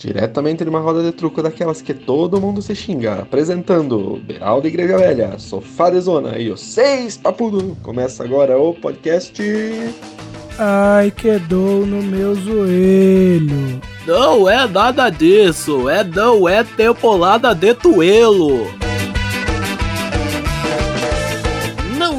Diretamente de uma roda de truco daquelas que todo mundo se xinga, apresentando Beraldo Igreja Velha, Sofá de Zona e os Seis Papudo. Começa agora o podcast. Ai, que dor no meu joelho. Não é nada disso, é não é temporada de tuelo.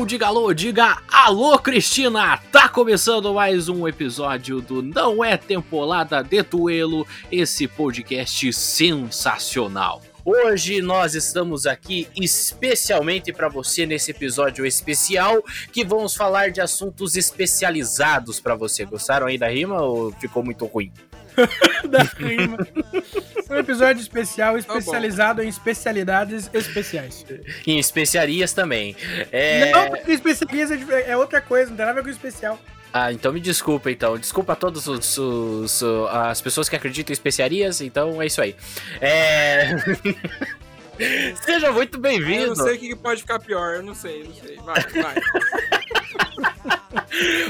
Diga alô, diga alô, Cristina! Tá começando mais um episódio do Não é Temporada de Tuelo, esse podcast sensacional. Hoje nós estamos aqui especialmente para você nesse episódio especial que vamos falar de assuntos especializados para você. Gostaram aí da rima ou ficou muito ruim? da rima. Um episódio especial especializado em especialidades especiais. Em especiarias também. É... Não, porque especiarias é, é outra coisa, não tem nada a ver com especial. Ah, então me desculpa então. Desculpa a todos os, os- as pessoas que acreditam em especiarias, então é isso aí. É... Seja muito Eu bem-vindo. não sei o que que pode ficar pior, eu não sei, não sei. Vai, vai.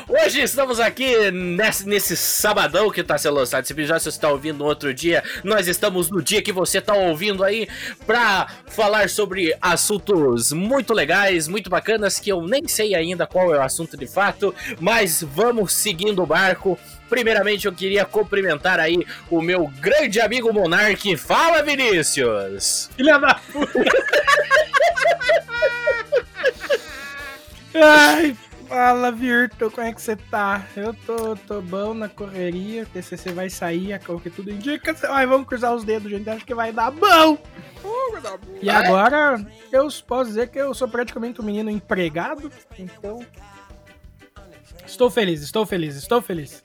Hoje estamos aqui nesse, nesse sabadão que tá sendo lançado esse episódio. Se você tá ouvindo no outro dia, nós estamos no dia que você tá ouvindo aí pra falar sobre assuntos muito legais, muito bacanas, que eu nem sei ainda qual é o assunto de fato, mas vamos seguindo o barco. Primeiramente, eu queria cumprimentar aí o meu grande amigo Monark. Fala, Vinícius! Filha da puta. Ai, fala, Virto, como é que você tá? Eu tô, tô bom na correria, o TCC vai sair, a cor que tudo indica. Ai, vamos cruzar os dedos, gente, acho que vai dar bom. E agora, eu posso dizer que eu sou praticamente um menino empregado, então... Estou feliz, estou feliz, estou feliz.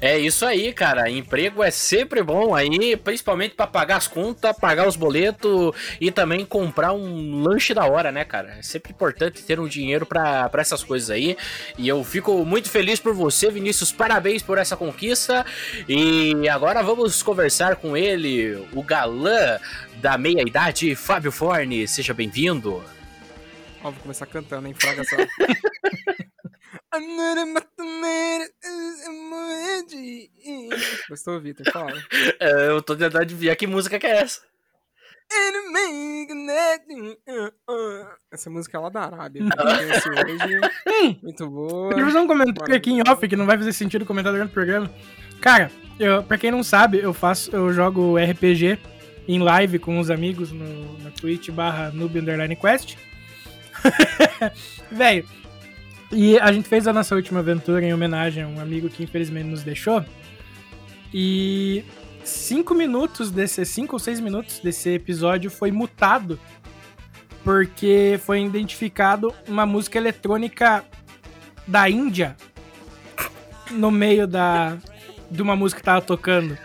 É isso aí, cara. Emprego é sempre bom aí, principalmente pra pagar as contas, pagar os boletos e também comprar um lanche da hora, né, cara? É sempre importante ter um dinheiro pra pra essas coisas aí. E eu fico muito feliz por você, Vinícius. Parabéns por essa conquista. E agora vamos conversar com ele, o galã da meia-idade, Fábio Forne. Seja bem-vindo. Ó, vou começar cantando, hein? Fraga só. Gostou, Vitor? Fala. É, Eu tô tentando adivinhar que música que é essa. Essa música é lá da Arábia. eu conheci hoje. Muito boa. Queria fazer um comentário aqui em off, que não vai fazer sentido comentar durante o programa. Cara, eu, pra quem não sabe, eu faço, eu jogo RPG em live com os amigos no, na Twitch barra Noob Underline Quest. Velho, e a gente fez a nossa última aventura em homenagem a um amigo que infelizmente nos deixou. E cinco minutos desse, cinco ou seis minutos desse episódio foi mutado porque foi identificado uma música eletrônica da Índia no meio da de uma música que tava tocando.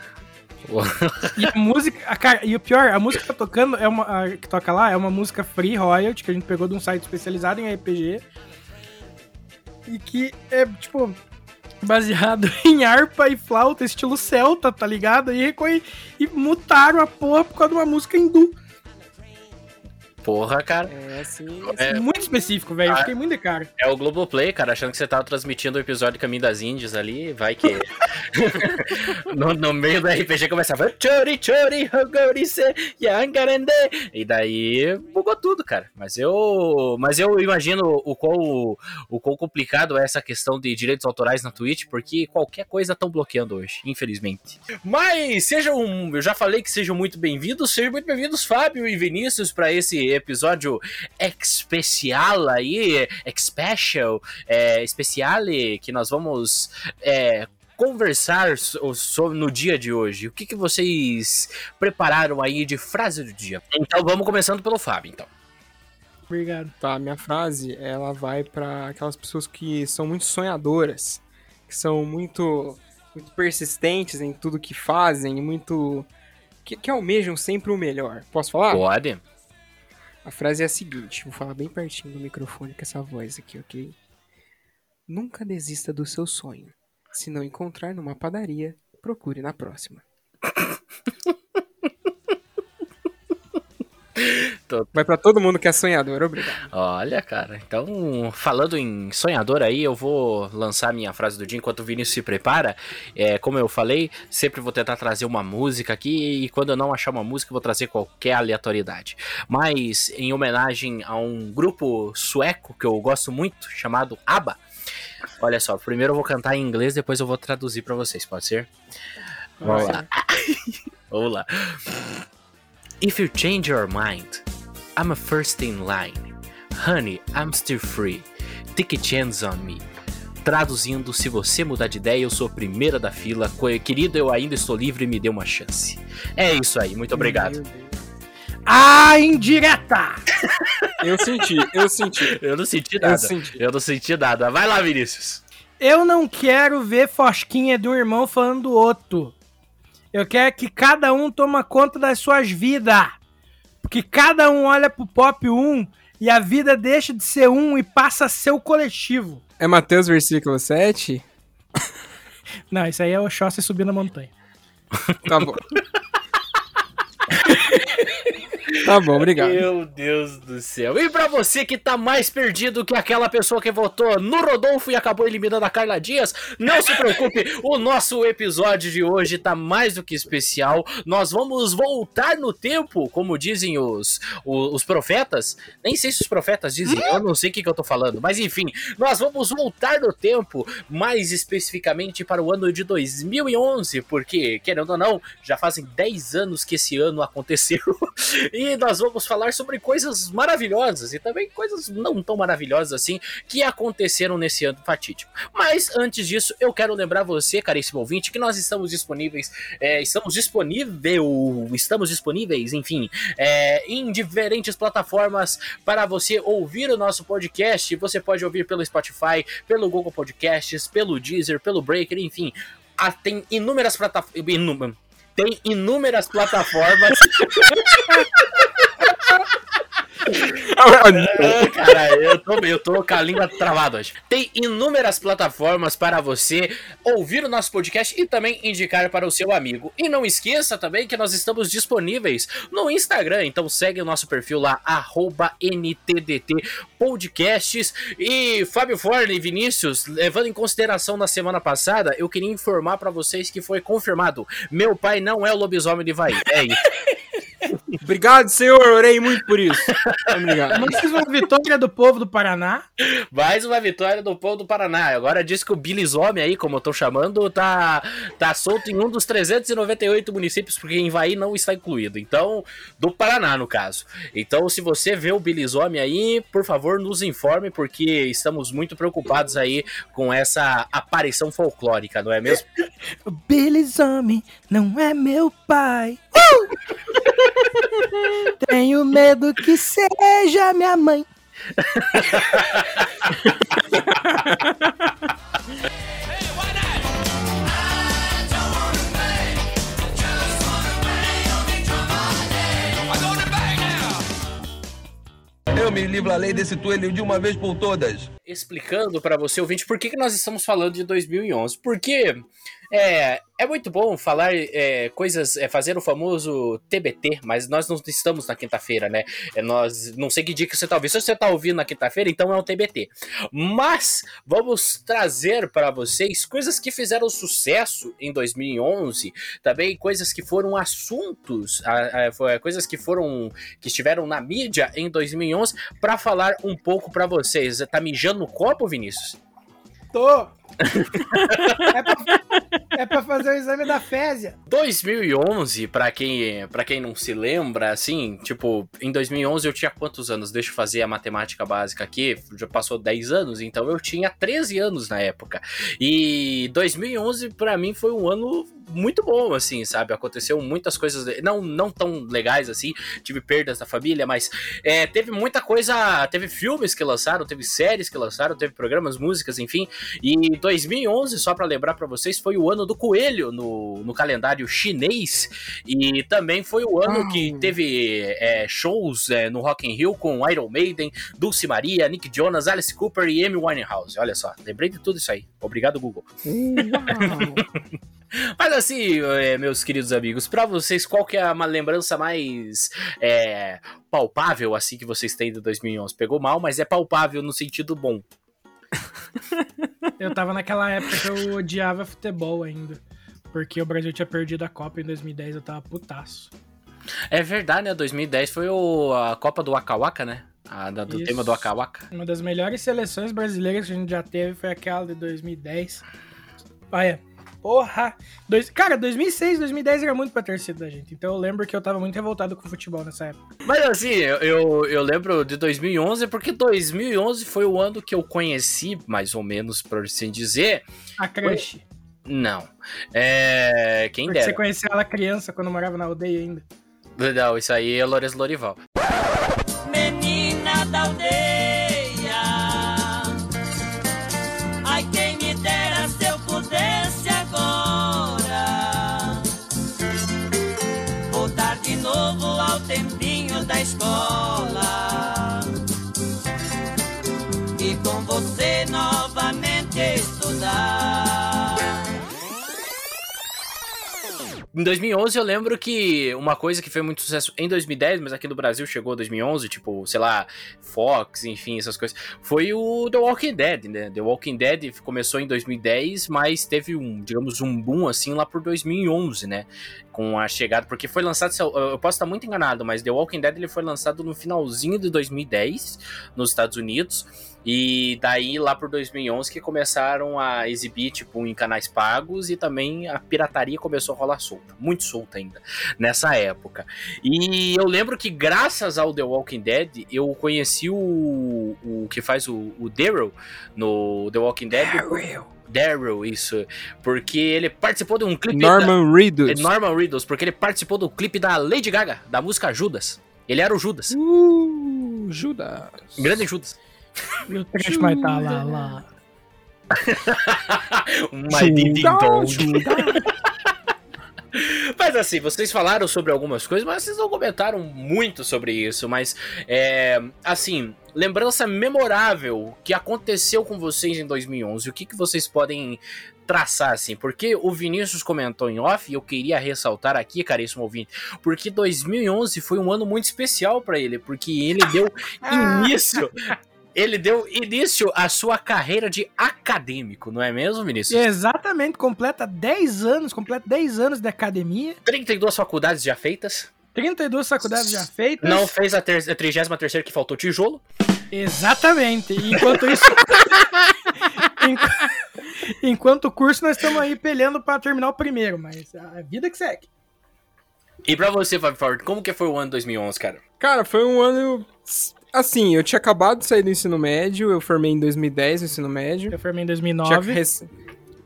E a música, a cara, e o pior, a música que tá tocando é uma a que toca lá é uma música free royalty que a gente pegou de um site especializado em RPG e que é tipo baseado em harpa e flauta estilo celta, tá ligado? E, e mutaram a porra por causa de uma música hindu. Porra, cara. É assim. É. Muito específico, velho. Eu fiquei muito de cara. É o Globoplay, cara, achando que você tava transmitindo o episódio Caminho das Índias ali, vai que. no, no meio do RPG começava. Chori, chori, yangarende. E daí bugou tudo, cara. Mas eu. Mas eu imagino o quão, o quão complicado é essa questão de direitos autorais na Twitch, porque qualquer coisa estão bloqueando hoje, infelizmente. Mas sejam. Eu já falei que sejam muito bem-vindos, sejam muito bem-vindos, Fábio e Vinícius, para esse episódio especial aí, special, é, especiale, que nós vamos é, conversar so- sobre no dia de hoje. O que, que vocês prepararam aí de frase do dia? Então vamos começando pelo Fábio, então. Obrigado. Tá, minha frase, ela vai pra aquelas pessoas que são muito sonhadoras, que são muito, muito persistentes em tudo que fazem, e muito. Que, que almejam sempre o melhor. Posso falar? Pode. A frase é a seguinte, vou falar bem pertinho do microfone com essa voz aqui, ok? Nunca desista do seu sonho. Se não encontrar numa padaria, procure na próxima. Vai pra todo mundo que é sonhador, obrigado. Olha, cara. Então, falando em sonhador aí, eu vou lançar minha frase do dia enquanto o Vinícius se prepara. É, como eu falei, sempre vou tentar trazer uma música aqui e quando eu não achar uma música, eu vou trazer qualquer aleatoriedade. Mas, em homenagem a um grupo sueco que eu gosto muito, chamado ABBA. Olha só, primeiro eu vou cantar em inglês, depois eu vou traduzir para vocês, pode ser? Vamos lá. Vamos lá. If you change your mind, I'm a first in line. Honey, I'm still free. Take a chance on me. Traduzindo, se você mudar de ideia, eu sou a primeira da fila. Querido, eu ainda estou livre, me dê uma chance. É isso aí, muito obrigado. Ah, indireta! Eu senti, eu senti. Eu não senti nada. Eu senti. Eu não senti nada. Vai lá, Vinícius. Eu não quero ver Fosquinha do irmão falando do outro. Eu quero que cada um toma conta das suas vidas. Porque cada um olha pro Pop 1 e a vida deixa de ser um e passa a ser o coletivo. É Mateus versículo 7? Não, isso aí é o Xóssi subindo a montanha. Tá bom. Tá bom, obrigado. Meu Deus do céu. E pra você que tá mais perdido que aquela pessoa que votou no Rodolfo e acabou eliminando a Carla Dias, não se preocupe, o nosso episódio de hoje tá mais do que especial. Nós vamos voltar no tempo, como dizem os, os, os profetas. Nem sei se os profetas dizem, eu não sei o que, que eu tô falando, mas enfim, nós vamos voltar no tempo, mais especificamente para o ano de 2011, porque, querendo ou não, já fazem 10 anos que esse ano aconteceu. E nós vamos falar sobre coisas maravilhosas e também coisas não tão maravilhosas assim que aconteceram nesse ano fatídico. Mas antes disso, eu quero lembrar você, caríssimo ouvinte, que nós estamos disponíveis, é, estamos disponível, estamos disponíveis, enfim, é, em diferentes plataformas para você ouvir o nosso podcast. Você pode ouvir pelo Spotify, pelo Google Podcasts, pelo Deezer, pelo Breaker, enfim. Ah, tem inúmeras plataformas. Tem inúmeras plataformas. Ah, cara, eu tô, eu tô com a língua travada hoje. Tem inúmeras plataformas para você ouvir o nosso podcast e também indicar para o seu amigo. E não esqueça também que nós estamos disponíveis no Instagram, então segue o nosso perfil lá, NTDT Podcasts. E Fábio Forne e Vinícius, levando em consideração na semana passada, eu queria informar para vocês que foi confirmado: meu pai não é o lobisomem de Vai. É isso. Obrigado, senhor. Orei muito por isso. Obrigado. Mais uma vitória do povo do Paraná. Mais uma vitória do povo do Paraná. Agora diz que o Bilisome aí, como eu tô chamando, tá, tá solto em um dos 398 municípios, porque em Vai não está incluído. Então, do Paraná, no caso. Então, se você vê o Bilisome aí, por favor, nos informe, porque estamos muito preocupados aí com essa aparição folclórica, não é mesmo? O Bilisome não é meu pai. Tenho medo que seja minha mãe. Eu me livro a lei desse tuelho de uma vez por todas. Explicando para você, ouvinte, por que, que nós estamos falando de 2011. Porque é, é muito bom falar é, coisas, é, fazer o famoso TBT, mas nós não estamos na quinta-feira, né? É, nós não sei que dia que você tá ouvindo. Se você tá ouvindo na quinta-feira, então é um TBT. Mas vamos trazer para vocês coisas que fizeram sucesso em 2011, também coisas que foram assuntos, a, a, coisas que foram que estiveram na mídia em 2011 para falar um pouco para vocês. Tá mijando no copo, Vinícius? Tô. é, pra, é pra fazer o exame da fésia. 2011, pra quem, pra quem não se lembra, assim, tipo, em 2011 eu tinha quantos anos? Deixa eu fazer a matemática básica aqui, já passou 10 anos, então eu tinha 13 anos na época. E 2011 pra mim foi um ano muito bom, assim, sabe? Aconteceu muitas coisas, não, não tão legais assim, tive perdas da família, mas é, teve muita coisa, teve filmes que lançaram, teve séries que lançaram, teve programas, músicas, enfim, e 2011, só para lembrar para vocês, foi o ano do coelho no, no calendário chinês e também foi o ano que teve é, shows é, no Rock in Rio com Iron Maiden, Dulce Maria, Nick Jonas, Alice Cooper e Amy Winehouse. Olha só, lembrei de tudo isso aí. Obrigado, Google. Mas assim, é, meus queridos amigos, pra vocês, qual que é uma lembrança mais é, palpável, assim, que vocês têm de 2011? Pegou mal, mas é palpável no sentido bom. Eu tava naquela época que eu odiava futebol ainda. Porque o Brasil tinha perdido a Copa em 2010, eu tava putaço. É verdade, né? 2010 foi o, a Copa do Waka Waka, né? A, da- do Isso. tema do Waka Waka. Uma das melhores seleções brasileiras que a gente já teve foi aquela de 2010. Olha, porra! Dois... Cara, 2006, 2010 era muito pra torcida da gente. Então eu lembro que eu tava muito revoltado com o futebol nessa época. Mas assim, eu, eu, eu lembro de 2011 porque 2011 foi o ano que eu conheci, mais ou menos, por assim dizer. A creche. Não. É. Quem Porque você dera. conheceu ela criança quando morava na aldeia ainda. Não, isso aí é Lourenço Lorival. menina da aldeia. Em 2011 eu lembro que uma coisa que foi muito sucesso em 2010, mas aqui no Brasil chegou em 2011, tipo, sei lá, Fox, enfim, essas coisas, foi o The Walking Dead, né? The Walking Dead começou em 2010, mas teve um, digamos, um boom assim lá por 2011, né? Com a chegada, porque foi lançado, eu posso estar muito enganado, mas The Walking Dead ele foi lançado no finalzinho de 2010 nos Estados Unidos. E daí lá por 2011 que começaram a exibir tipo em canais pagos e também a pirataria começou a rolar solta, muito solta ainda nessa época. E eu lembro que graças ao The Walking Dead eu conheci o, o que faz o, o Daryl no The Walking Dead. Daryl, isso. Porque ele participou de um clipe Norman da, Reedus. é Norman Reedus, porque ele participou do clipe da Lady Gaga, da música Judas. Ele era o Judas. Uh, Judas. Grande Judas. E o trash vai tá lá, lá. My ding ding dong. Judas. Mas assim, vocês falaram sobre algumas coisas, mas vocês não comentaram muito sobre isso. Mas, é, assim, lembrança memorável que aconteceu com vocês em 2011. O que, que vocês podem traçar, assim? Porque o Vinícius comentou em off e eu queria ressaltar aqui, caríssimo ouvinte, porque 2011 foi um ano muito especial pra ele, porque ele deu início. Ele deu início à sua carreira de acadêmico, não é mesmo, Vinícius? Exatamente, completa 10 anos, completa 10 anos de academia, 32 faculdades já feitas. 32 faculdades já feitas. Não fez a, ter a 33 que faltou tijolo. Exatamente. E enquanto isso. Enqu- Enquanto o curso, nós estamos aí peleando pra terminar o primeiro, mas a vida que segue. E pra você, Fábio Ford, como que foi o ano 2011, cara? Cara, foi um ano. Assim, eu tinha acabado de sair do ensino médio, eu formei em 2010 no ensino médio. Eu formei em Tinha 2009. rec-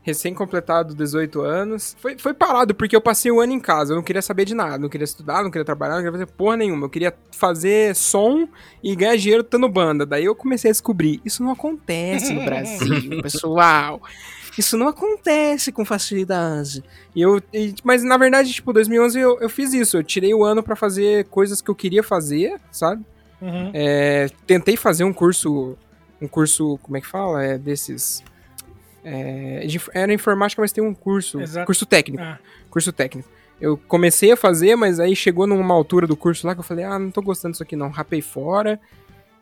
recém-completado 18 anos. Foi, foi parado, porque eu passei o ano em casa. Eu não queria saber de nada. Não queria estudar, não queria trabalhar, não queria fazer porra nenhuma. Eu queria fazer som e ganhar dinheiro tendo banda. Daí eu comecei a descobrir. Isso não acontece no Brasil, pessoal. Isso não acontece com facilidade. E eu, e- mas na verdade, tipo, 2011 eu, eu fiz isso. Eu tirei o ano pra fazer coisas que eu queria fazer, sabe? Uhum. É, tentei fazer um curso, um curso, como é que fala? É desses. é, de- era informática, mas tem um curso, Exato. curso técnico, Ah, curso técnico. Eu comecei a fazer, mas aí chegou numa altura do curso lá que eu falei, ah, não tô gostando disso aqui não, rapei fora.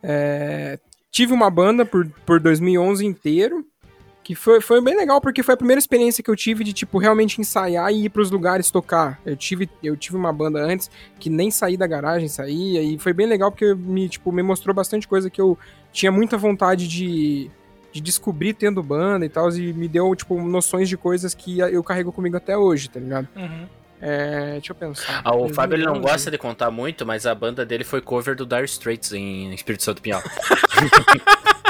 É, tive uma banda por, por 2011 inteiro, que foi, foi bem legal, porque foi a primeira experiência que eu tive de, tipo, realmente ensaiar e ir pros lugares tocar. Eu tive, eu tive uma banda antes que nem saí da garagem, saía, e foi bem legal porque me, tipo, me mostrou bastante coisa que eu tinha muita vontade de, de descobrir tendo banda e tal, e me deu, tipo, noções de coisas que eu carrego comigo até hoje, tá ligado? uhum. É, deixa eu pensar. Ah, o Fábio ele não 2011. gosta de contar muito, mas a banda dele foi cover do Dire Straits em Espírito Santo Pinhal.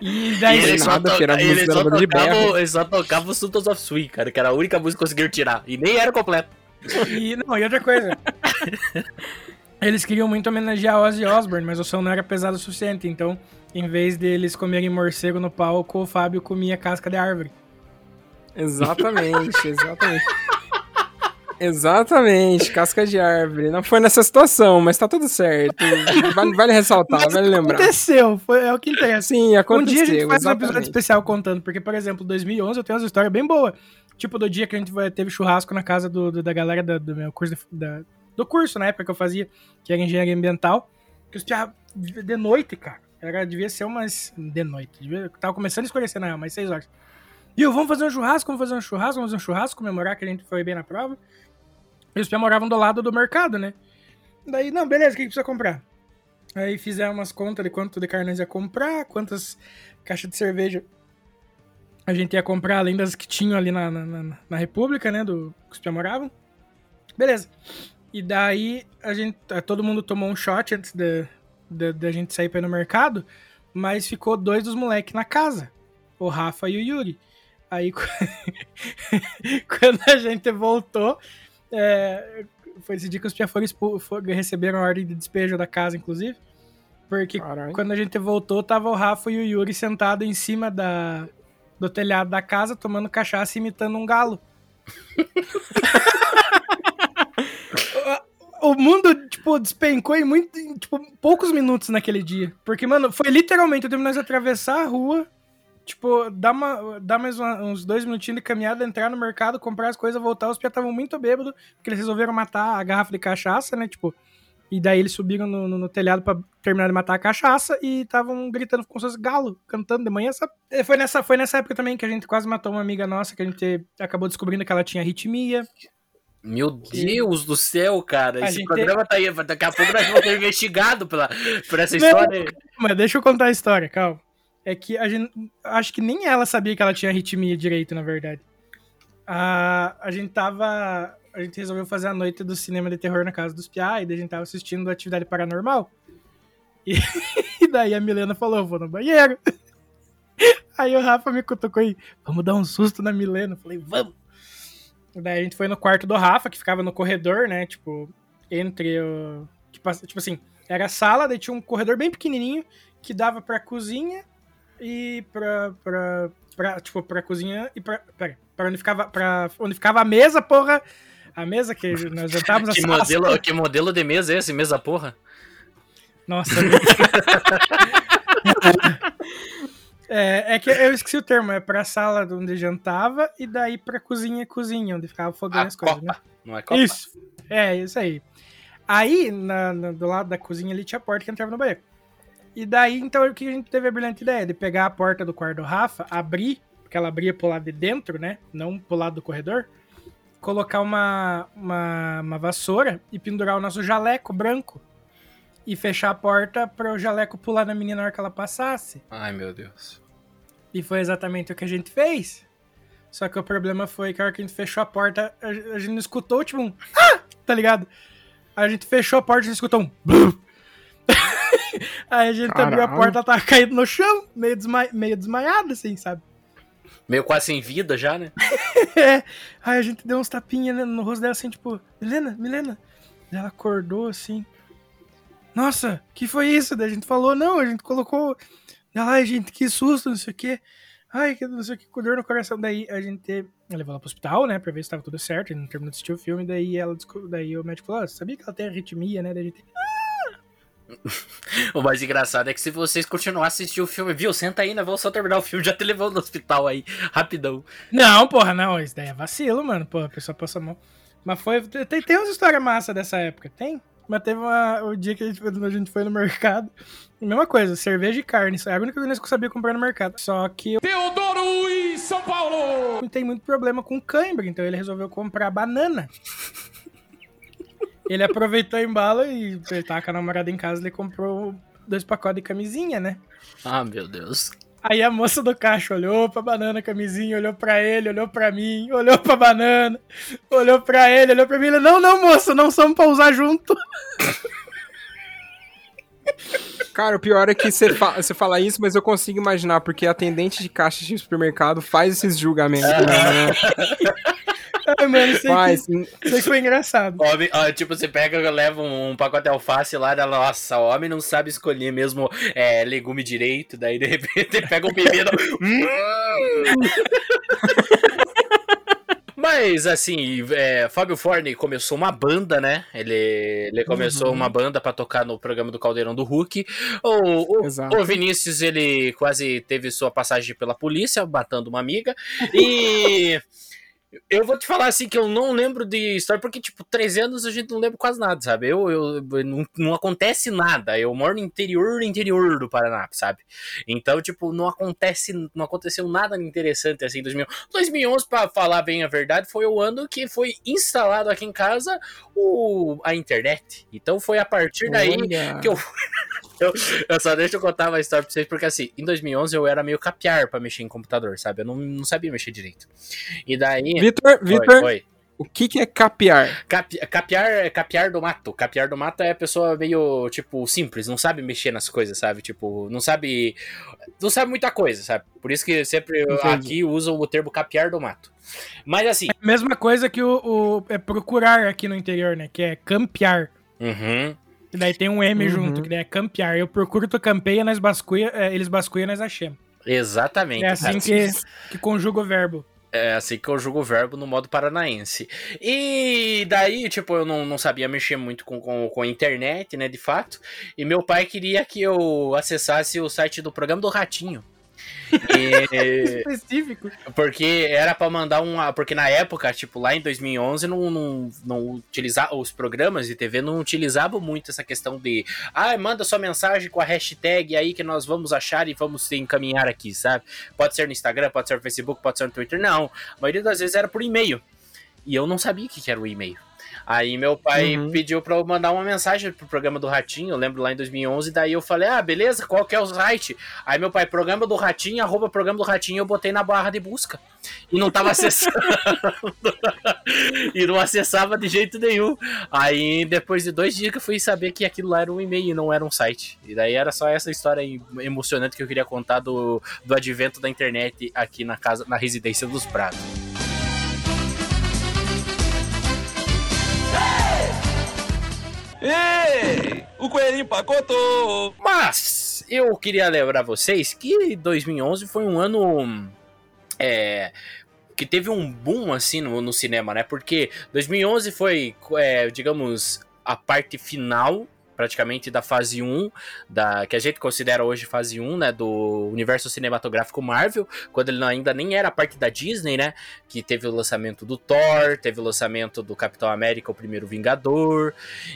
E E daí. ele só, nada, música ele só tocava, ele só tocava o Sultans of Swing, cara, que era a única música que conseguiram tirar. E nem era completa. E, não, e outra coisa. Eles queriam muito homenagear Ozzy Osbourne, mas o som não era pesado o suficiente. Então, em vez deles comerem morcego no palco, o Fábio comia casca de árvore. Exatamente, exatamente. Exatamente, casca de árvore. Não foi nessa situação, mas tá tudo certo. Vale, vale ressaltar, Mas vale lembrar. Aconteceu, foi, é o que interessa. Sim, Um aconteceu. dia a gente faz um episódio exatamente. especial contando, porque, por exemplo, 2011 eu tenho umas histórias bem boas. Tipo, do dia que a gente teve churrasco na casa do, do- da galera da- do meu curso, da- do curso na época que eu fazia, que era engenharia ambiental, que os piá de noite, cara. Era, devia ser umas. De noite. Devia, tava começando a escurecer, na real, mas 6 horas. E eu, vamos fazer um churrasco, vamos fazer um churrasco, vamos fazer um churrasco, comemorar que a gente foi bem na prova. E os piá moravam do lado do mercado, né? Daí, não, beleza, o que precisa comprar? Aí fizemos umas contas de quanto de carne ia comprar, quantas caixas de cerveja a gente ia comprar, além das que tinham ali na, na, na- na República, né? Do que os pia moravam. Beleza. E daí a gente. Todo mundo tomou um shot antes da da- da gente sair pra ir no mercado, mas ficou dois dos moleques na casa. O Rafa e o Yuri. Aí quando a gente voltou, é, foi esse dia que os pia foram, receberam a ordem de despejo da casa, inclusive. Porque Caralho. quando a gente voltou, tava o Rafa e o Yuri sentados em cima da, do telhado da casa, tomando cachaça e imitando um galo. o mundo, tipo, despencou em, muito, em, tipo, poucos minutos naquele dia. Porque, mano, foi literalmente, eu terminei de atravessar a rua, tipo, dar, uma, dar mais uma- uns dois minutinhos de caminhada, entrar no mercado, comprar as coisas, voltar. Os piá estavam muito bêbados, porque eles resolveram matar a garrafa de cachaça, né? Tipo, e daí eles subiram no, no- no telhado pra terminar de matar a cachaça e estavam gritando como se fosse galo, cantando de manhã. Sabe? E Foi nessa, foi nessa época também que a gente quase matou uma amiga nossa, que a gente acabou descobrindo que ela tinha arritmia. Meu Deus do céu, cara. A Esse gente- programa tá aí. Daqui a pouco nós vamos ser investigados pela, por essa Não. história. Mas deixa eu contar a história, calma. É que a gente. Acho que nem ela sabia que ela tinha arritmia direito, na verdade. A, a gente tava. A gente resolveu fazer a noite do cinema de terror na casa dos Piá, e daí a gente tava assistindo Atividade Paranormal. E, e daí a Milena falou: vou no banheiro. Aí o Rafa me cutucou e vamos dar um susto na Milena. Eu falei, vamos. Daí a gente foi no quarto do Rafa, que ficava no corredor, né? Tipo, entre o. passa- Tipo assim, era a sala, daí tinha um corredor bem pequenininho que dava pra cozinha e pra. pra, pra tipo, pra cozinha e pra. Pera, pra onde ficava. Pra onde ficava a mesa, porra. A mesa que nós jantávamos Que modelo, que modelo de mesa é esse? Mesa porra? Nossa. é, é que eu esqueci o termo, é pra sala onde jantava e daí pra cozinha cozinha, onde ficava fogando A as coisas, né? Não é copa? Isso. É, isso aí. Aí, na- na- do lado da cozinha ali tinha a porta que entrava no banheiro. E daí, então, o que a gente teve a brilhante ideia? De pegar a porta do quarto do Rafa, abrir, porque ela abria pro lado de dentro, né? Não pro lado do corredor. Colocar uma, uma, uma vassoura e pendurar o nosso jaleco branco. E fechar a porta para o jaleco pular na menina na hora que ela passasse. Ai, meu Deus. E foi exatamente o que a gente fez. Só que o problema foi que a hora que a gente fechou a porta, a, gente não escutou, tipo, um. Ah! Tá ligado? A gente fechou a porta e a gente escutou um. Aí a gente abriu a Caralho. porta, ela tava caindo no chão, meio, desma meio desmaiada, assim, sabe? Meio quase sem vida já, né? É. Aí a gente deu uns tapinhas né, no rosto dela, assim, tipo, Milena, Milena. Ela acordou assim. Nossa, que foi isso? Daí a gente falou, não, a gente colocou. Ela, Ai, gente, que susto, não sei o quê. Ai, que não sei o que, com dor no coração. Daí a gente levou ela pro hospital, né, pra ver se tava tudo certo. A gente não terminou de assistir o filme. Daí ela daí o médico falou: ah, sabia que ela tem arritmia, né? Daí a gente. O mais engraçado é que se vocês continuarem assistindo o filme, viu? Senta aí, né? Vamos só terminar o filme, já te levando no hospital aí, rapidão. Não, porra, não, isso daí é vacilo, mano. Porra, a pessoa passa a mão. Mas foi. Tem, tem umas histórias massa dessa época, tem? Mas teve uma, o dia que a gente, foi- a gente foi no mercado. Mesma coisa, cerveja e carne. Isso é a única coisa que eu sabia comprar no mercado. Só que eu Teodoro e São Paulo! não tenho muito problema com cãibra, então ele resolveu comprar banana. Ele aproveitou a embala e ele tava com a namorada em casa, ele comprou dois pacotes de camisinha, né? Ah, meu Deus. Aí a moça do caixa olhou pra banana, camisinha, olhou pra ele, olhou pra mim, olhou pra banana, olhou pra ele, olhou pra mim. Ele, não, não, moça, não somos pra usar junto. Cara, o pior é que você fa fala isso, mas eu consigo imaginar, porque a atendente de caixa de supermercado faz esses julgamentos. né? Ai, mano, isso Mas, aí, que, isso aí foi engraçado. Homem, ó, tipo, você pega, leva um, um pacote de alface lá, da nossa, o homem não sabe escolher mesmo é, legume direito, daí de repente ele pega um pepino. hum! Mas, assim, é, Fábio Forne começou uma banda, né? Ele, ele começou Uhum. uma banda pra tocar no programa do Caldeirão do Hulk. O, o, o Vinícius, ele quase teve sua passagem pela polícia, matando uma amiga. E. Eu vou te falar assim que eu não lembro de história, porque, tipo, 13 anos a gente não lembra quase nada, sabe? Eu, eu não, não acontece nada. Eu moro no interior, interior do Paraná, sabe? Então, tipo, não acontece, não aconteceu nada interessante assim em 2011. 2011, pra falar bem a verdade, foi o ano que foi instalado aqui em casa o, a internet. Então foi a partir daí Olha. que eu, eu, eu só deixa eu contar uma história pra vocês, porque assim, em 2011 eu era meio capiar pra mexer em computador, sabe? Eu não, não sabia mexer direito. E daí. Vitor, Vitor, oi. o que, que é capiar? Capi, capiar, capiar do mato. Capiar do mato é a pessoa meio, tipo, simples, não sabe mexer nas coisas, sabe? Tipo, não sabe. Não sabe muita coisa, sabe? Por isso que sempre Entendi. aqui usam o termo capiar do mato. Mas assim. Mesma coisa que o, o- é procurar aqui no interior, né? Que é campear. Uhum. E daí tem um M Uhum. junto, que daí é campear. Eu procuro, tu campeia, nós bascuia, é, eles bascuiam, nós achamos. Exatamente. É assim que, que conjuga o verbo. É assim que eu jogo o verbo no modo paranaense. E daí, tipo, eu não, não sabia mexer muito com, com, com a internet, né, de fato. E meu pai queria que eu acessasse o site do programa do Ratinho. E- Específico. porque era pra mandar um. Porque na época, tipo, lá em 2011, não, não, não utilizava. Os programas de TV não utilizavam muito essa questão de. Ah, manda sua mensagem com a hashtag aí que nós vamos achar e vamos encaminhar aqui, sabe? Pode ser no Instagram, pode ser no Facebook, pode ser no Twitter. Não. A maioria das vezes era por e-mail. E eu não sabia o que era o e-mail. Aí meu pai Uhum. pediu pra eu mandar uma mensagem pro programa do Ratinho, eu lembro lá em 2011, daí eu falei, ah, beleza, qual que é o site? Aí meu pai, programa do Ratinho, arroba programa do Ratinho, eu botei na barra de busca. E não tava acessando. e não acessava de jeito nenhum. Aí depois de dois dias que eu fui saber que aquilo lá era um e-mail e não era um site. E daí era só essa história emocionante que eu queria contar do, do advento da internet aqui na casa, na residência dos Prados. Ei! O coelhinho pacotou! Mas eu queria lembrar vocês que 2011 foi um ano é, que teve um boom assim no, no cinema, né? Porque 2011 foi, é, digamos, a parte final praticamente da fase 1, da, que a gente considera hoje fase 1, né, do universo cinematográfico Marvel, quando ele ainda nem era parte da Disney, né, que teve o lançamento do Thor, teve o lançamento do Capitão América, o primeiro Vingador,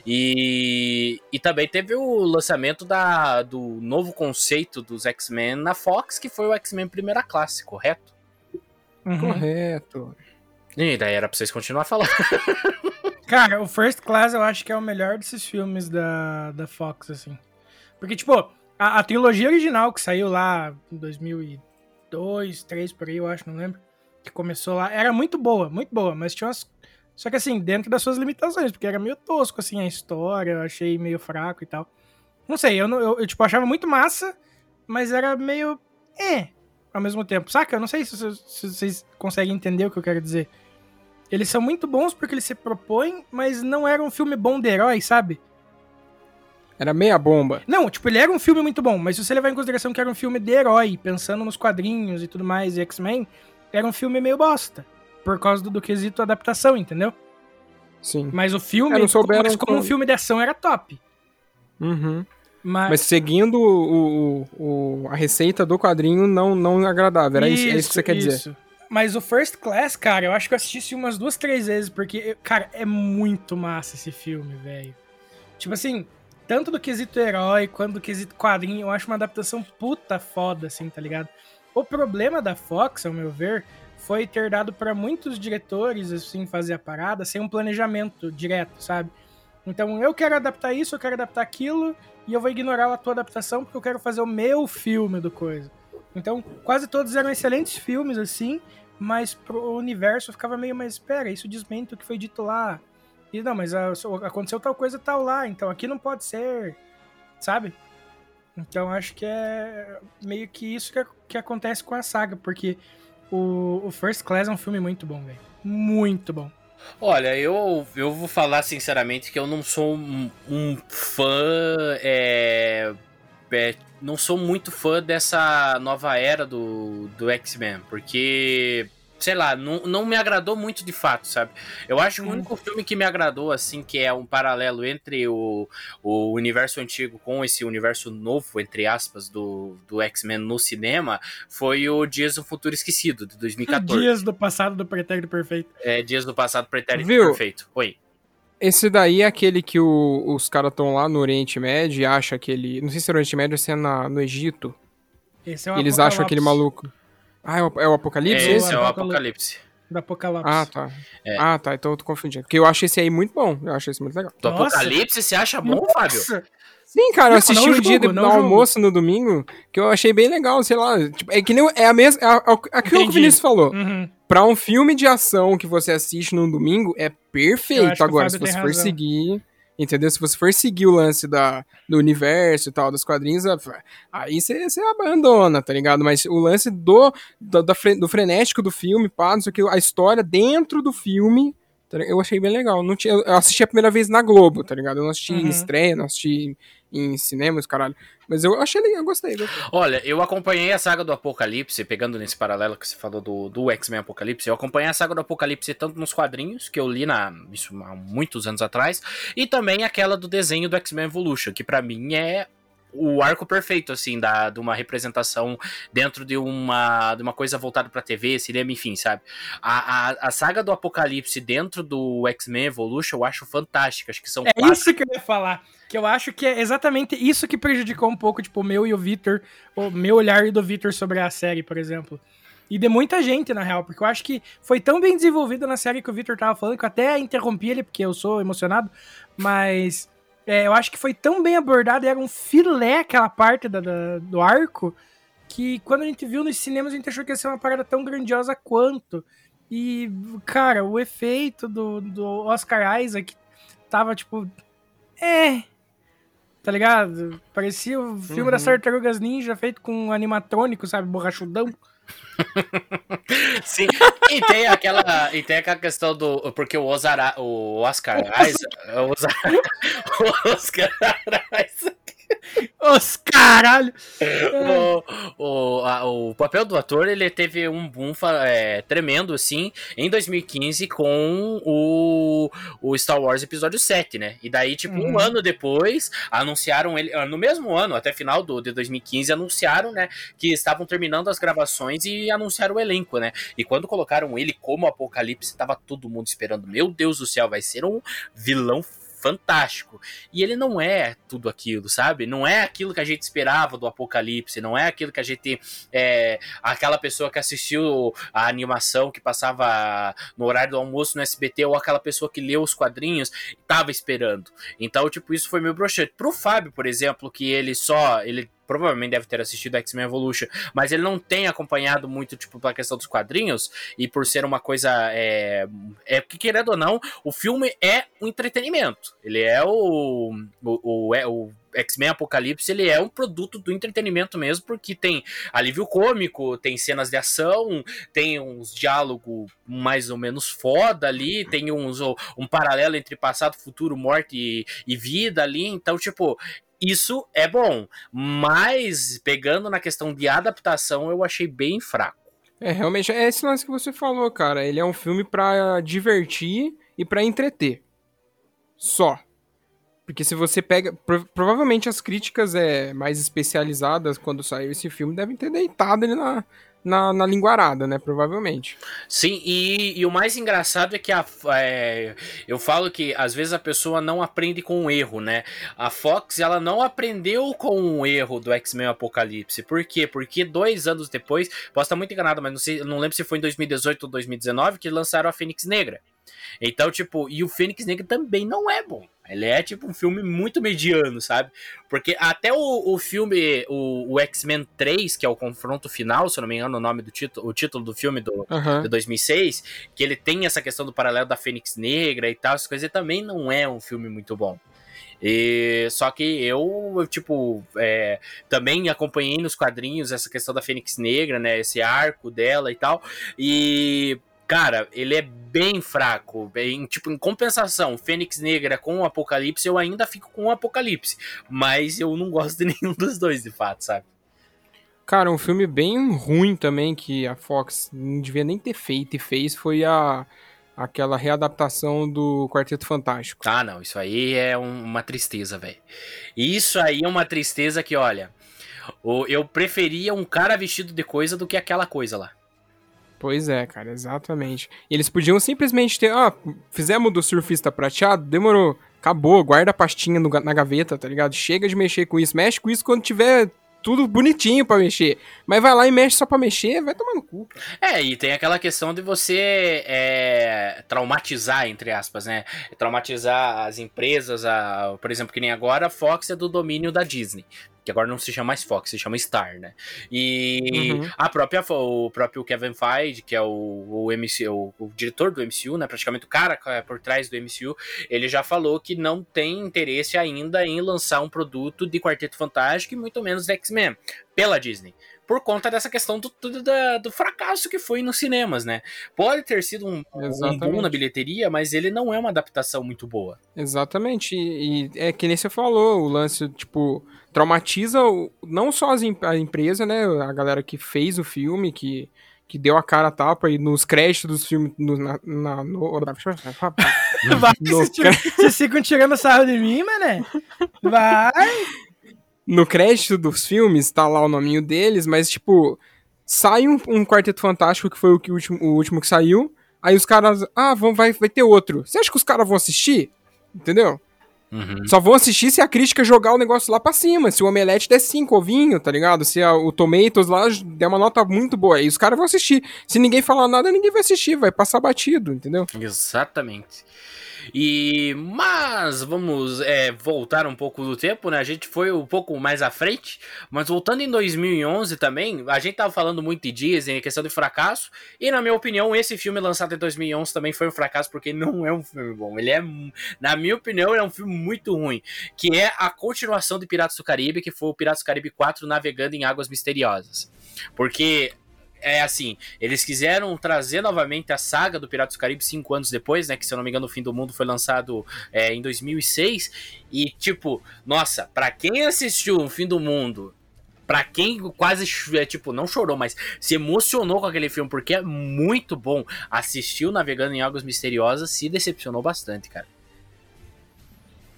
e, e também teve o lançamento da, do novo conceito dos X-Men na Fox, que foi o X-Men Primeira Classe, correto? Uhum. Correto. E daí era pra vocês continuar falando. Cara, o First Class eu acho que é o melhor desses filmes da, da Fox, assim. Porque, tipo, a, a trilogia original que saiu lá em 2002, 2003, por aí, eu acho, não lembro. Que começou lá, era muito boa, muito boa, mas tinha umas. Só que, assim, dentro das suas limitações, porque era meio tosco, assim, a história, eu achei meio fraco e tal. Não sei, eu, eu, eu, tipo, achava muito massa, mas era meio. É, ao mesmo tempo. Saca? Eu não sei se, vocês- se vocês conseguem entender o que eu quero dizer. Eles são muito bons porque eles se propõem, mas não era um filme bom de herói, sabe? Era meia bomba. Não, tipo, ele era um filme muito bom, mas se você levar em consideração que era um filme de herói, pensando nos quadrinhos e tudo mais, e X-Men, era um filme meio bosta. Por causa do, do quesito adaptação, entendeu? Sim. Mas o filme, mas como um como- filme de ação, era top. Uhum. Mas, Mas seguindo o, o- o- a receita do quadrinho não, não agradável. Era isso, é isso que você quer dizer. Mas o First Class, cara, eu acho que eu assisti umas duas, três vezes, porque, cara, é muito massa esse filme, velho. Tipo assim, tanto do quesito herói quanto do quesito quadrinho, eu acho uma adaptação puta foda, assim, tá ligado? O problema da Fox, ao meu ver, foi ter dado pra muitos diretores, assim, fazer a parada sem um planejamento direto, sabe? Então, eu quero adaptar isso, eu quero adaptar aquilo, e eu vou ignorar a tua adaptação porque eu quero fazer o meu filme do coisa. Então, quase todos eram excelentes filmes, assim, mas pro universo ficava meio, mas espera, isso desmente o que foi dito lá. E não, mas a- aconteceu tal coisa tal lá, então aqui não pode ser, sabe? Então acho que é meio que isso que, que acontece com a saga, porque o, o First Class é um filme muito bom, velho. Muito bom. Olha, eu, eu vou falar sinceramente que eu não sou um, um fã. É, é, não sou muito fã dessa nova era do, do X-Men, porque sei lá, não, não me agradou muito de fato, sabe? Eu acho que o único filme que me agradou, assim, que é um paralelo entre o, o universo antigo com esse universo novo, entre aspas, do, do X-Men no cinema, foi o Dias do Futuro Esquecido, de 2014. Dias do passado do Pretérito Perfeito. É, Dias do Passado Pretérito Viu? Perfeito. Oi. Esse daí é aquele que o- os caras estão lá no Oriente Médio e acham aquele. Não sei se é no Oriente Médio ou se é na, no Egito. Esse é o e eles acham aquele maluco. Ah, é o, é o Apocalipse? É, esse? é o Apocalipse. Do Apocalipse. Ah, tá. É. Ah, tá. Então eu tô confundindo. Porque eu acho esse aí muito bom. Eu acho esse muito legal. Do Nossa. Apocalipse, você acha bom, Fábio? Nossa! Sim, cara, eu Não, assisti não um dia no julgo. almoço no domingo que eu achei bem legal, sei lá. Tipo, é que nem. É a mesma. É a- a- aquilo que o Entendi. Vinícius falou. Uhum. Pra um filme de ação que você assiste num domingo, é perfeito. Agora, se você for razão. seguir. Entendeu? Se você for seguir o lance da, do universo e tal, dos quadrinhos, é, aí você abandona, tá ligado? Mas o lance do, do, do frenético do filme, pá, não sei o que, a história dentro do filme, tá eu achei bem legal. Não tinha, eu assisti a primeira vez na Globo, tá ligado? Eu não assisti Uhum. em estreia, não assisti em cinemas, caralho. Mas eu achei legal, eu gostei. gostei. Olha, eu acompanhei a saga do Apocalipse, pegando nesse paralelo que você falou do, do X-Men Apocalipse, eu acompanhei a saga do Apocalipse tanto nos quadrinhos, que eu li na, isso há muitos anos atrás, e também aquela do desenho do X-Men Evolution, que pra mim é o arco perfeito, assim, da, de uma representação dentro de uma, de uma coisa voltada pra TV, cinema, enfim, sabe? A, a, a saga do Apocalipse dentro do X-Men Evolution eu acho fantástica, acho que são É quatro isso que eu ia falar. Que eu acho que é exatamente isso que prejudicou um pouco, tipo, o meu e o Victor, o meu olhar e do Victor sobre a série, por exemplo. E de muita gente, na real, porque eu acho que foi tão bem desenvolvida na série que o Victor tava falando, que eu até interrompi ele, porque eu sou emocionado, mas é, eu acho que foi tão bem abordado, e era um filé aquela parte da- da- do arco, que quando a gente viu nos cinemas, a gente achou que ia ser uma parada tão grandiosa quanto. E, cara, o efeito do, do Oscar Isaac tava, tipo, é. Tá ligado? Parecia o filme das Tartarugas Ninja feito com animatrônico, sabe? Borrachudão. Sim, e tem aquela, e tem aquela questão do. Porque o, Ozara, o Oscar Isaac. O Osar, o Oscar Isaac. Os caralho! O, o, a- o papel do ator ele teve um boom é, tremendo assim em 2015 com o, o Star Wars Episódio 7, né? E daí, tipo, um Uhum. ano depois, anunciaram ele. ah, No mesmo ano, até final do, de 2015, anunciaram, né? Que estavam terminando as gravações e anunciaram o elenco, né? E quando colocaram ele como Apocalipse, tava todo mundo esperando. Meu Deus do céu, vai ser um vilão fantástico. E ele não é tudo aquilo, sabe? Não é aquilo que a gente esperava do Apocalipse, não é aquilo que a gente. É, aquela pessoa que assistiu a animação que passava no horário do almoço no SBT, ou aquela pessoa que leu os quadrinhos, tava esperando. Então, tipo, isso foi meio broxante. Pro Fábio, por exemplo, que ele só. Ele provavelmente deve ter assistido X-Men Evolution, mas ele não tem acompanhado muito, tipo, pela questão dos quadrinhos, e por ser uma coisa. É, é porque, querendo ou não, o filme é um entretenimento. Ele é o. O, o, é o X-Men Apocalipse, ele é um produto do entretenimento mesmo, porque tem alívio cômico, tem cenas de ação, tem uns diálogos mais ou menos foda ali, tem uns, um paralelo entre passado, futuro, morte e, e vida ali. Então, tipo, isso é bom. Mas, pegando na questão de adaptação, eu achei bem fraco. É, realmente, é esse lance que você falou, cara. Ele é um filme pra divertir e pra entreter. Só. Porque se você pega. pro- provavelmente as críticas é, mais especializadas quando saiu esse filme devem ter deitado ele na, na, na linguarada, né? Provavelmente. Sim, e, e o mais engraçado é que a, é, eu falo que às vezes a pessoa não aprende com o erro, né? A Fox, ela não aprendeu com o erro do X-Men Apocalipse. Por quê? Porque dois anos depois, posso estar muito enganado, mas não, sei, não lembro se foi em 2018 ou 2019 que lançaram a Fênix Negra. Então, tipo, e o Fênix Negra também não é bom. Ele é, tipo, um filme muito mediano, sabe? Porque até o, o filme, o, o X-Men 3, que é o confronto final, se eu não me engano o nome do título, o título do filme do, Aham. de 2006, que ele tem essa questão do paralelo da Fênix Negra e tal, essas coisas, também não é um filme muito bom. E, só que eu, eu, tipo, é, também acompanhei nos quadrinhos essa questão da Fênix Negra, né? Esse arco dela e tal. E Cara, ele é bem fraco. Bem, tipo, em compensação, Fênix Negra com o Apocalipse, eu ainda fico com o Apocalipse. Mas eu não gosto de nenhum dos dois, de fato, sabe? Cara, um filme bem ruim também que a Fox não devia nem ter feito e fez foi a aquela readaptação do Quarteto Fantástico. Ah, não, isso aí é um, uma tristeza, velho. Isso aí é uma tristeza que, olha, eu preferia um cara vestido de coisa do que aquela coisa lá. Pois é, cara, exatamente. E eles podiam simplesmente ter, ah, fizemos do surfista prateado, demorou, acabou, guarda a pastinha no, na gaveta, tá ligado? Chega de mexer com isso, mexe com isso quando tiver tudo bonitinho para mexer. Mas vai lá e mexe só pra mexer, vai tomar no cu. É, e tem aquela questão de você é, traumatizar, entre aspas, né? Traumatizar as empresas, a, por exemplo, que nem agora a Fox é do domínio da Disney que agora não se chama mais Fox, se chama Star, né? E uhum. a própria, o próprio Kevin Feige, que é o, o, MCU, o, o, diretor do MCU, né? Praticamente o cara é por trás do MCU, ele já falou que não tem interesse ainda em lançar um produto de Quarteto Fantástico e muito menos de X-Men pela Disney por conta dessa questão do, do, do, fracasso que foi nos cinemas, né? Pode ter sido um, um bom na bilheteria, mas ele não é uma adaptação muito boa. Exatamente, e, e é que nem você falou, o lance, tipo, traumatiza não só as, a empresa, né? A galera que fez o filme, que, que deu a cara a tapa e nos créditos dos filmes. No, na, na, no, Vai, no vocês, vocês ficam tirando sarro de mim, mané? Vai! No crédito dos filmes, tá lá o nominho deles, mas tipo, sai um, um Quarteto Fantástico, que foi o, que, o, último, o último que saiu. Aí os caras, ah, vão, vai, vai ter outro. Você acha que os caras vão assistir? Entendeu? Uhum. Só vão assistir se a crítica jogar o negócio lá pra cima. Se o Omelete der 5 ovinho, tá ligado? Se a, o Tomatoes lá der uma nota muito boa. Aí os caras vão assistir. Se ninguém falar nada, ninguém vai assistir. Vai passar batido, entendeu? Exatamente. E mas vamos é, voltar um pouco do tempo, né? A gente foi um pouco mais à frente, mas voltando em 2011 também, a gente tava falando muito de Disney, questão de fracasso, e na minha opinião, esse filme lançado em 2011 também foi um fracasso porque não é um filme bom. Ele é, na minha opinião, é um filme muito ruim, que é a continuação de Piratas do Caribe, que foi o Piratas do Caribe 4 navegando em águas misteriosas. Porque é assim, eles quiseram trazer novamente a saga do Piratas do Caribe cinco anos depois, né? Que se eu não me engano, o Fim do Mundo foi lançado é, em 2006. E, tipo, nossa, pra quem assistiu o Fim do Mundo Pra quem quase, é, tipo, não chorou, mas se emocionou com aquele filme, porque é muito bom, assistiu Navegando em Águas Misteriosas, se decepcionou bastante, cara.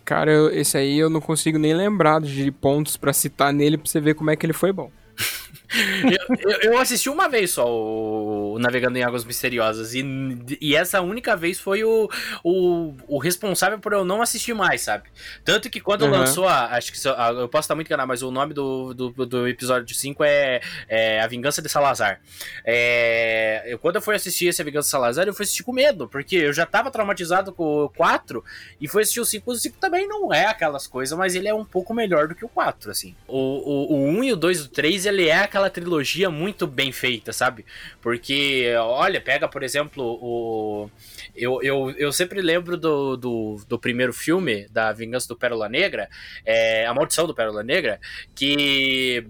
Cara, eu, esse aí eu não consigo nem lembrar de pontos para citar nele pra você ver como é que ele foi bom eu, eu, assisti uma vez só o, Navegando em Águas Misteriosas e, e essa única vez foi o, o, o, responsável por eu não assistir mais, sabe? Tanto que quando uhum. lançou a. Acho que a, eu posso estar muito enganado, mas o nome do, do, do episódio 5 é, é, A Vingança de Salazar. É, eu, quando eu fui assistir esse A Vingança de Salazar, eu fui assistir com medo, porque eu já tava traumatizado com o 4 e fui assistir o 5. O 5 também não é aquelas coisas, mas ele é um pouco melhor do que o 4, assim. O, o, o 1 e o 2 e o 3, ele é aquela trilogia muito bem feita, sabe? Porque, olha, pega, por exemplo, o. Eu, eu, eu sempre lembro do, do, do primeiro filme, da Vingança do Pérola Negra, é, A Maldição do Pérola Negra, que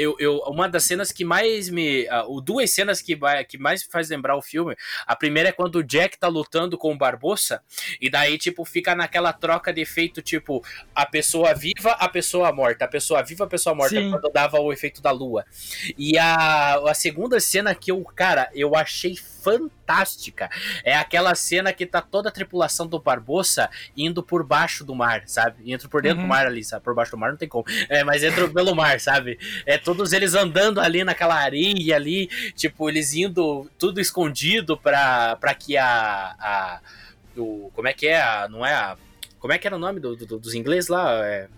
eu, eu, uma das cenas que mais me. Uh, duas cenas que, que mais faz lembrar o filme. A primeira é quando o Jack tá lutando com o Barbossa, e daí, tipo, fica naquela troca de efeito, tipo, a pessoa viva, a pessoa morta, a pessoa viva, a pessoa morta, Sim. quando dava o efeito da lua. E a, a segunda cena que eu, cara, eu achei fantástica. É aquela cena que tá toda a tripulação do Barbossa indo por baixo do mar, sabe? Entra por dentro uhum. do mar ali, sabe? Por baixo do mar não tem como. É, mas entra pelo mar, sabe? É todos eles andando ali naquela areia ali, tipo, eles indo tudo escondido pra, pra que a. a o, como é que é? A, não é a. Como é que era o nome do, do, dos ingleses lá? É,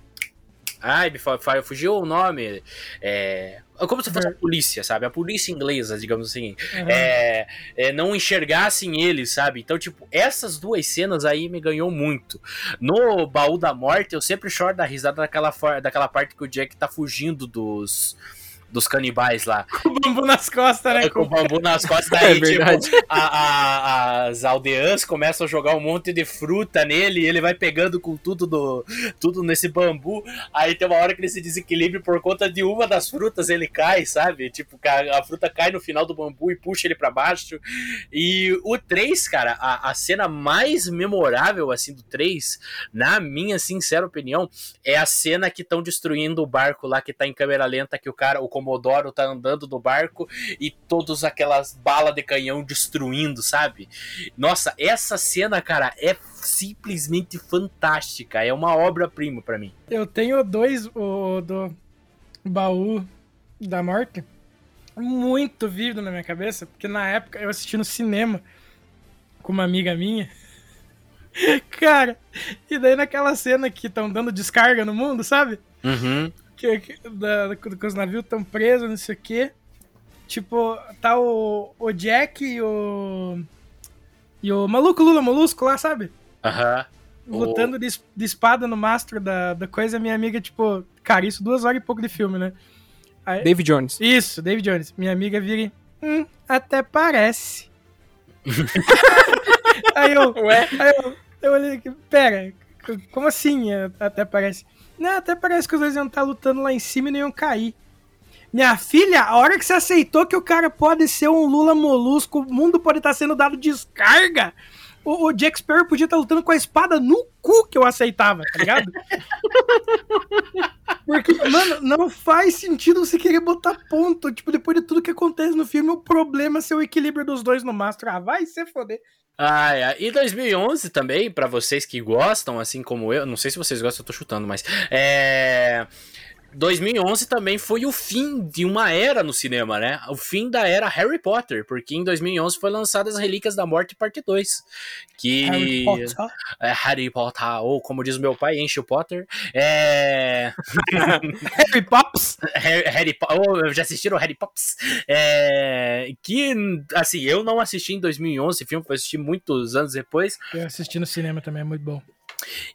Ai, me fugiu o nome. É, como se fosse a uhum. polícia, sabe? A polícia inglesa, digamos assim. Uhum. É, é, não enxergassem eles, sabe? Então, tipo, essas duas cenas aí me ganhou muito. No Baú da Morte, eu sempre choro da risada daquela, daquela parte que o Jack tá fugindo dos dos canibais lá. O bambu nas costas, né? Com o bambu nas costas, É daí, verdade. tipo, a- a- as aldeãs começam a jogar um monte de fruta nele e ele vai pegando com tudo do, tudo nesse bambu. Aí tem uma hora que ele se desequilibra por conta de uma das frutas ele cai, sabe? Tipo, a, a fruta cai no final do bambu e puxa ele pra baixo. E o 3, cara, a, a cena mais memorável, assim, do 3, na minha sincera opinião, é a cena que estão destruindo o barco lá, que tá em câmera lenta, que o cara, o Comodoro tá andando no barco e todas aquelas balas de canhão destruindo, sabe? Nossa, essa cena, cara, é simplesmente fantástica. É uma obra-prima pra mim. Eu tenho dois o do baú da morte muito vívido na minha cabeça, porque na época eu assisti no cinema com uma amiga minha. Cara, e daí naquela cena que estão dando descarga no mundo, sabe? Uhum. Que, que, da, que os navios estão presos, não sei o quê. Tipo, tá o, o Jack e o. E o maluco Lula Molusco lá, sabe? Aham. lutando de, de espada no mastro da, da coisa, minha amiga, tipo, cara, isso duas horas e pouco de filme, né? Aí- David Jones. isso, David Jones. Minha amiga vira e, hum, até parece. aí eu, Ué? aí eu, eu olhei aqui, pera, como assim até parece? Não, até parece que os dois iam estar lutando lá em cima e não iam cair. Minha filha, a hora que você aceitou que o cara pode ser um Lula molusco, o mundo pode estar sendo dado descarga, o, o Jack Sparrow podia estar lutando com a espada no cu que eu aceitava, tá ligado? Porque, mano, não faz sentido você querer botar ponto. Tipo, depois de tudo que acontece no filme, o problema é ser o equilíbrio dos dois no mastro. Ah, vai se foder. Ah, é. E 2011 também, pra vocês que gostam, assim como eu, não sei se vocês gostam, eu tô chutando, mas é 2011 também foi o fim de uma era no cinema, né? O fim da era Harry Potter, porque em 2011 foi lançada as Relíquias da Morte parte 2, que Harry Potter. é Harry Potter, ou como diz meu pai, enche o Potter. É Harry Pops. Harry, Harry oh, já assistiram Harry Pops? É, que, assim, eu não assisti em 2011, esse filme foi assistir muitos anos depois, Eu assisti no cinema também, é muito bom.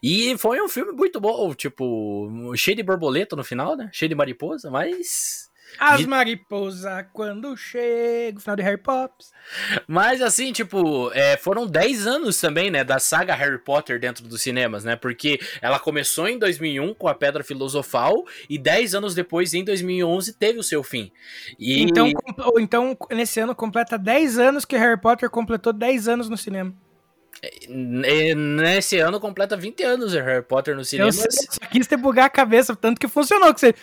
E foi um filme muito bom, tipo, cheio de borboleta no final, né? Cheio de mariposa, mas. As mariposas quando chega, o final de Harry Pops. Mas assim, tipo, é, foram 10 anos também, né, da saga Harry Potter dentro dos cinemas, né? Porque ela começou em 2001 com a Pedra Filosofal e 10 anos depois, em 2011, teve o seu fim. E Então, então, nesse ano completa 10 anos que Harry Potter completou 10 anos no cinema. Nesse ano completa 20 anos o Harry Potter no Eu cinema. sei, só quis te bugar a cabeça, tanto que funcionou. Que você...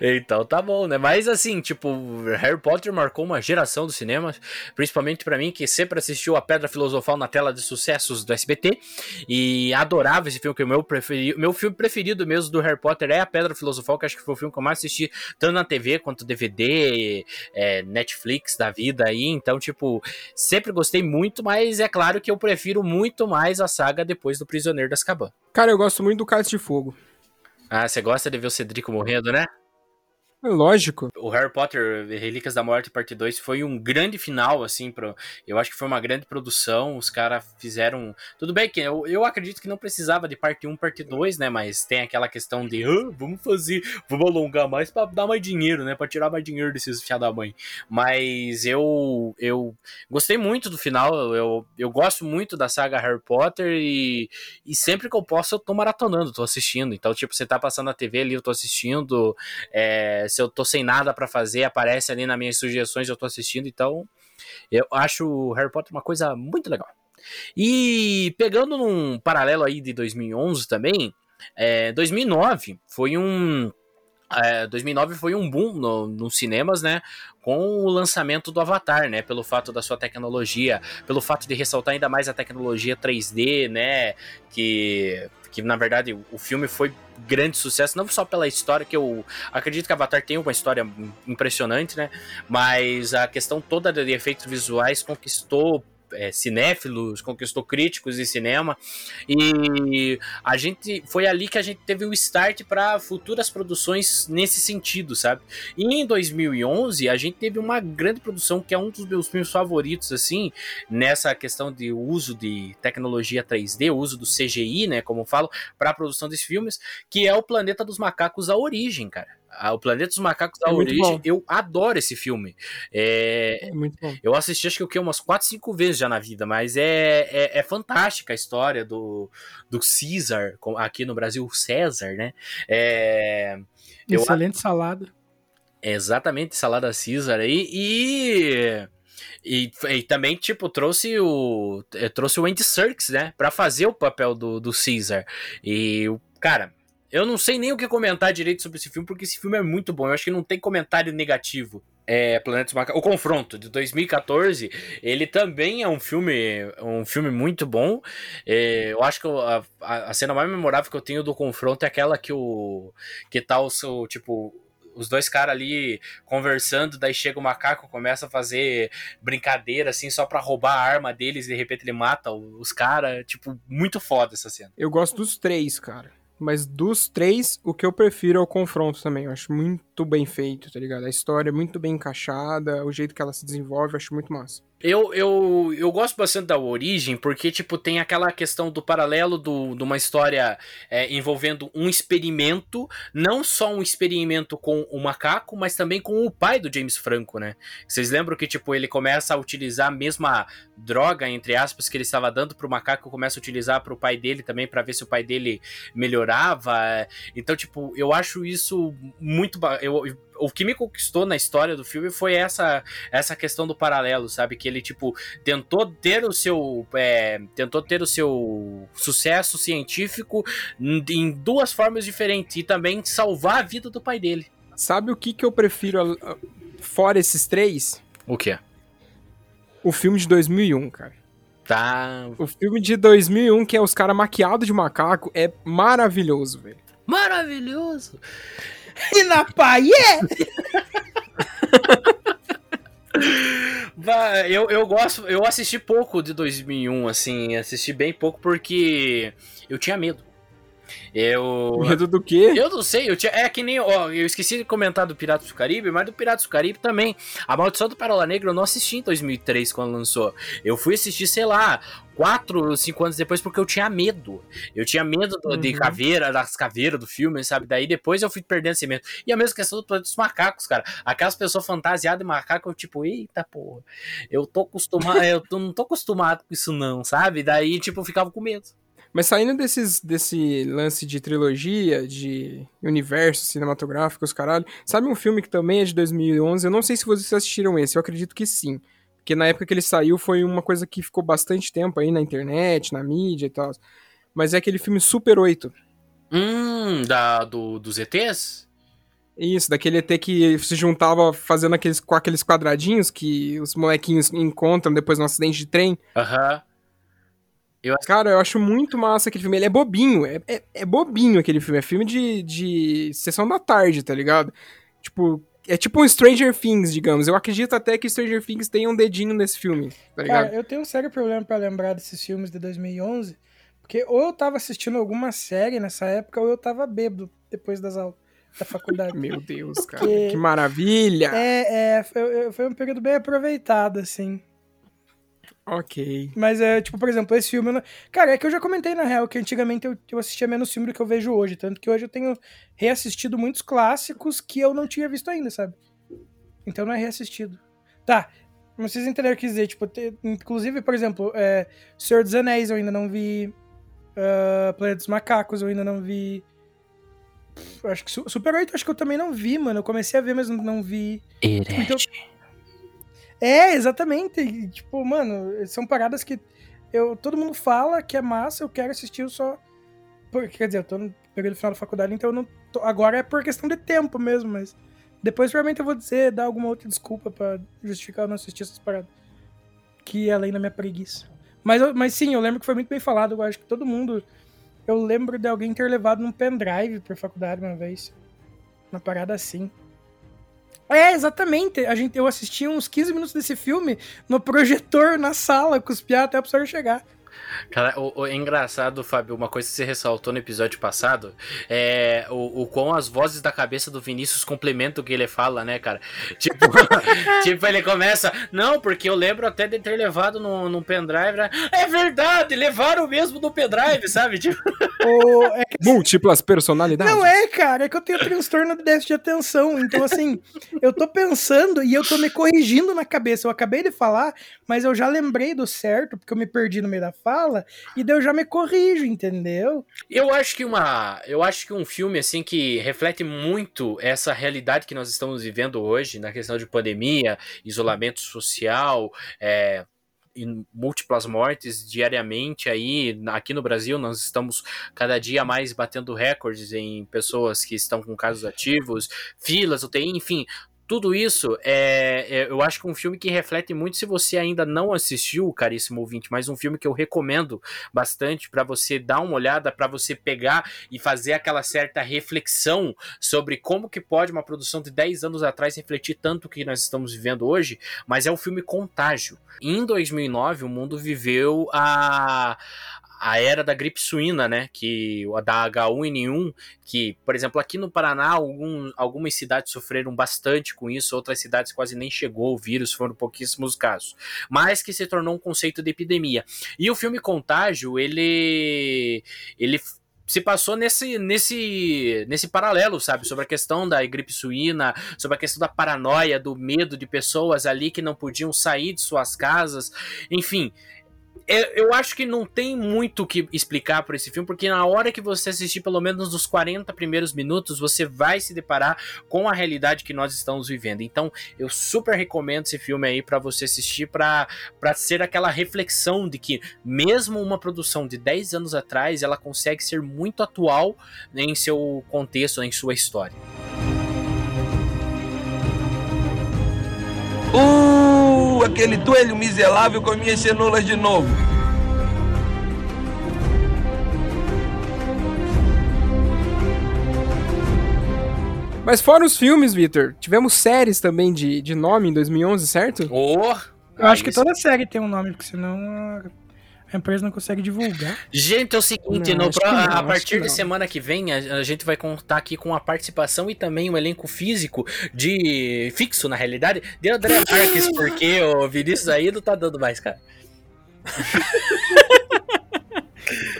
Então tá bom, né? Mas assim, tipo, Harry Potter marcou uma geração do cinema, principalmente pra mim que sempre assistiu a Pedra Filosofal na tela de sucessos do SBT e adorava esse filme, que o meu preferido, meu filme preferido mesmo do Harry Potter é a Pedra Filosofal, que acho que foi o filme que eu mais assisti tanto na TV quanto DVD, é, Netflix da vida aí. Então, tipo, sempre gostei muito, mas é claro que eu prefiro muito mais a saga depois do Prisioneiro das Azkaban. Cara, eu gosto muito do Cálice de Fogo. Ah, você gosta de ver o Cedrico morrendo, né? É lógico. o Harry Potter Relíquias da Morte parte 2 foi um grande final, assim, pro, eu acho que foi uma grande produção, os caras fizeram, tudo bem que eu, eu acredito que não precisava de parte 1, parte 2, né, mas tem aquela questão de, vamos fazer, vamos alongar mais pra dar mais dinheiro, né, pra tirar mais dinheiro desses fiá da mãe, mas eu, eu gostei muito do final, eu, eu gosto muito da saga Harry Potter e, e sempre que eu posso eu tô maratonando, tô assistindo, então, tipo, você tá passando na TV ali, eu tô assistindo, é, se eu tô sem nada pra fazer, aparece ali nas minhas sugestões, eu tô assistindo, então eu acho o Harry Potter uma coisa muito legal. E pegando num paralelo aí de 2011 também, é, 2009 foi um é, 2009 foi um boom no, nos cinemas, né? Com o lançamento do Avatar, né? Pelo fato da sua tecnologia, pelo fato de ressaltar ainda mais a tecnologia 3D, né? Que, que na verdade o filme foi grande sucesso, não só pela história, que eu acredito que Avatar tem uma história impressionante, né? Mas a questão toda de efeitos visuais conquistou é, cinéfilos, conquistou críticos de cinema. E a gente foi ali que a gente teve o start para futuras produções nesse sentido, sabe? E em 2011 a gente teve uma grande produção que é um dos meus filmes favoritos assim, nessa questão de uso de tecnologia 3D, uso do CGI, né, como eu falo, para a produção desses filmes, que é o Planeta dos Macacos a origem, cara. O Planeta dos Macacos da É Origem, eu adoro esse filme. É, É muito bom. eu assisti acho que o quê? Umas 4, 5 vezes já na vida, mas é, é, é fantástica a história do, do Caesar, aqui no Brasil, César, né? É, eu Excelente salada. é exatamente salada Caesar aí e, e e também tipo trouxe o eh, trouxe o Andy Serkis, né, Pra fazer o papel do, do Caesar. E o cara, eu não sei nem o que comentar direito sobre esse filme porque esse filme é muito bom. Eu acho que não tem comentário negativo. É Planeta dos Macacos, o Confronto de 2014, ele também é um filme um filme muito bom. É, eu acho que a, a cena mais memorável que eu tenho do Confronto é aquela que o que tá o seu tipo os dois caras ali conversando, daí chega o macaco, começa a fazer brincadeira, assim, só pra roubar a arma deles, e de repente ele mata os caras. Tipo, muito foda essa cena. Eu gosto dos três, cara. Mas dos três, o que eu prefiro é o confronto também. Eu acho muito bem feito, tá ligado? A história é muito bem encaixada, o jeito que ela se desenvolve, eu acho muito massa. Eu, eu, eu gosto bastante da origem, porque, tipo, tem aquela questão do paralelo do, de uma história é, envolvendo um experimento, não só um experimento com o macaco, mas também com o pai do James Franco, né? Vocês lembram que, tipo, ele começa a utilizar a mesma droga, entre aspas, que ele estava dando pro macaco, começa a utilizar pro pai dele também, para ver se o pai dele melhorava. Então, tipo, eu acho isso muito. Eu, eu- o que me conquistou na história do filme foi essa essa questão do paralelo, sabe? Que ele, tipo, tentou ter o seu. é, tentou ter o seu sucesso científico em em duas formas diferentes e também salvar a vida do pai dele. Sabe o que, que eu prefiro a- a- fora esses três? O quê? O filme de 2001, cara. Tá. O filme de 2001, que é os caras maquiados de macaco, é maravilhoso, velho. Maravilhoso! E na paie! Eu, eu gosto, eu assisti pouco de 2001, assim, assisti bem pouco porque eu tinha medo. Eu. Medo do quê? Eu não sei, eu tinha, é que nem. Ó, eu esqueci de comentar do Piratas do Caribe, mas do Piratas do Caribe também. A Maldição do Pérola Negra eu não assisti em 2003 quando lançou. Eu fui assistir, sei lá, 4 ou 5 anos depois porque eu tinha medo. Eu tinha medo do- de Uhum. caveira, das caveiras do filme, sabe? Daí depois eu fui perdendo esse medo. E a mesma questão do Planeta dos Macacos, cara. Aquelas pessoas fantasiadas de macaco, eu tipo, eita porra, eu tô acostumado, eu tô- não tô acostumado com isso não, sabe? Daí, tipo, eu ficava com medo. Mas saindo desses, desse lance de trilogia, de universo cinematográfico, os caralho, sabe um filme que também é de 2011? Eu não sei se vocês assistiram esse, eu acredito que sim. Porque na época que ele saiu foi uma coisa que ficou bastante tempo aí na internet, na mídia e tal. Mas é aquele filme Super 8. Hum, da, do, dos ETs? Isso, daquele ET que se juntava fazendo aqueles, com aqueles quadradinhos que os molequinhos encontram depois no acidente de trem. Aham. Cara, eu acho muito massa aquele filme. Ele é bobinho, é, é, é bobinho aquele filme. É filme de, de sessão da tarde, tá ligado? Tipo, é tipo um Stranger Things, digamos. Eu acredito até que Stranger Things tenha um dedinho nesse filme, tá ligado? Cara, eu tenho um sério problema pra lembrar desses filmes de 2011, porque ou eu tava assistindo alguma série nessa época, ou eu tava bêbado depois das aulas da faculdade. Meu Deus, cara. Porque- Que maravilha! É, é, foi, foi um período bem aproveitado, assim. Ok. Mas é, tipo, por exemplo, esse filme. eu não- Cara, é que eu já comentei na real que antigamente eu, eu assistia menos filme do que eu vejo hoje. Tanto que hoje eu tenho reassistido muitos clássicos que eu não tinha visto ainda, sabe? Então não é reassistido. Tá. Mas vocês entenderam o que dizer. Tipo, te- inclusive, por exemplo, é, Senhor dos Anéis eu ainda não vi. ah, Planeta dos Macacos eu ainda não vi. Pff, Acho que Su- Super 8 acho que eu também não vi, mano. Eu comecei a ver, mas não vi. Então, é, exatamente. Tipo, mano, são paradas que eu, todo mundo fala que é massa, eu quero assistir eu só. Por, quer dizer, eu tô no período final da faculdade, então eu não. tô- agora é por questão de tempo mesmo, mas. Depois provavelmente eu vou dizer, dar alguma outra desculpa pra justificar eu não assistir essas paradas. Que é além da minha preguiça. Mas, eu- mas sim, eu lembro que foi muito bem falado. Eu acho que todo mundo. Eu lembro de alguém ter levado num pendrive pra faculdade uma vez. Uma parada assim. É, exatamente. A gente, eu assisti uns 15 minutos desse filme no projetor, na sala, piados até a pessoa chegar. Cara, o, o- é engraçado, Fábio, uma coisa que você ressaltou no episódio passado é o, o quão as vozes da cabeça do Vinícius complementam o que ele fala, né, cara? Tipo, tipo ele começa, não, porque eu lembro até de ter levado no, no pendrive. né? É verdade, levaram mesmo no pendrive, sabe? Tipo, O- é que- Múltiplas personalidades. não é, cara, é que eu tenho transtorno de déficit de atenção. Então, assim, eu tô pensando e eu tô me corrigindo na cabeça. Eu acabei de falar, mas eu já lembrei do certo, porque eu me perdi no meio da fala, e daí eu já me corrijo, entendeu? Eu acho que uma, eu acho que um filme assim que reflete muito essa realidade que nós estamos vivendo hoje na questão de pandemia, isolamento social, é, múltiplas mortes diariamente aí aqui no Brasil nós estamos cada dia mais batendo recordes em pessoas que estão com casos ativos, filas, UTI, enfim, tudo isso é, é- eu acho que um filme que reflete muito se você ainda não assistiu, caríssimo ouvinte, mas um filme que eu recomendo bastante para você dar uma olhada, para você pegar e fazer aquela certa reflexão sobre como que pode uma produção de 10 anos atrás refletir tanto o que nós estamos vivendo hoje, mas é o filme Contágio. Em 2009, o mundo viveu a a era da gripe suína, né, que da H1N1, que, por exemplo, aqui no Paraná, algum, algumas cidades sofreram bastante com isso, outras cidades quase nem chegou o vírus, foram pouquíssimos casos, mas que se tornou um conceito de epidemia. E o filme Contágio, ele ele se passou nesse, nesse, nesse paralelo, sabe? Sobre a questão da gripe suína, sobre a questão da paranoia, do medo de pessoas ali que não podiam sair de suas casas. Enfim, eu acho que não tem muito o que explicar por esse filme, porque na hora que você assistir pelo menos nos 40 primeiros minutos, você vai se deparar com a realidade que nós estamos vivendo. Então, eu super recomendo esse filme aí pra você assistir, pra ser aquela reflexão de que mesmo uma produção de 10 anos atrás, ela consegue ser muito atual em seu contexto, em sua história. Uh, aquele toelho miserável com minhas cenouras de novo. Mas fora os filmes, Victor, tivemos séries também de, de nome em 2011, certo? Oh, Eu acho que toda série tem um nome, porque senão a- empresa não consegue divulgar. Gente, é o seguinte, Não, no que não, a partir de semana que vem, a, a gente vai contar aqui com a participação e também um elenco físico de fixo, na realidade, de André Marques, porque o Vinícius aí não tá dando mais, cara.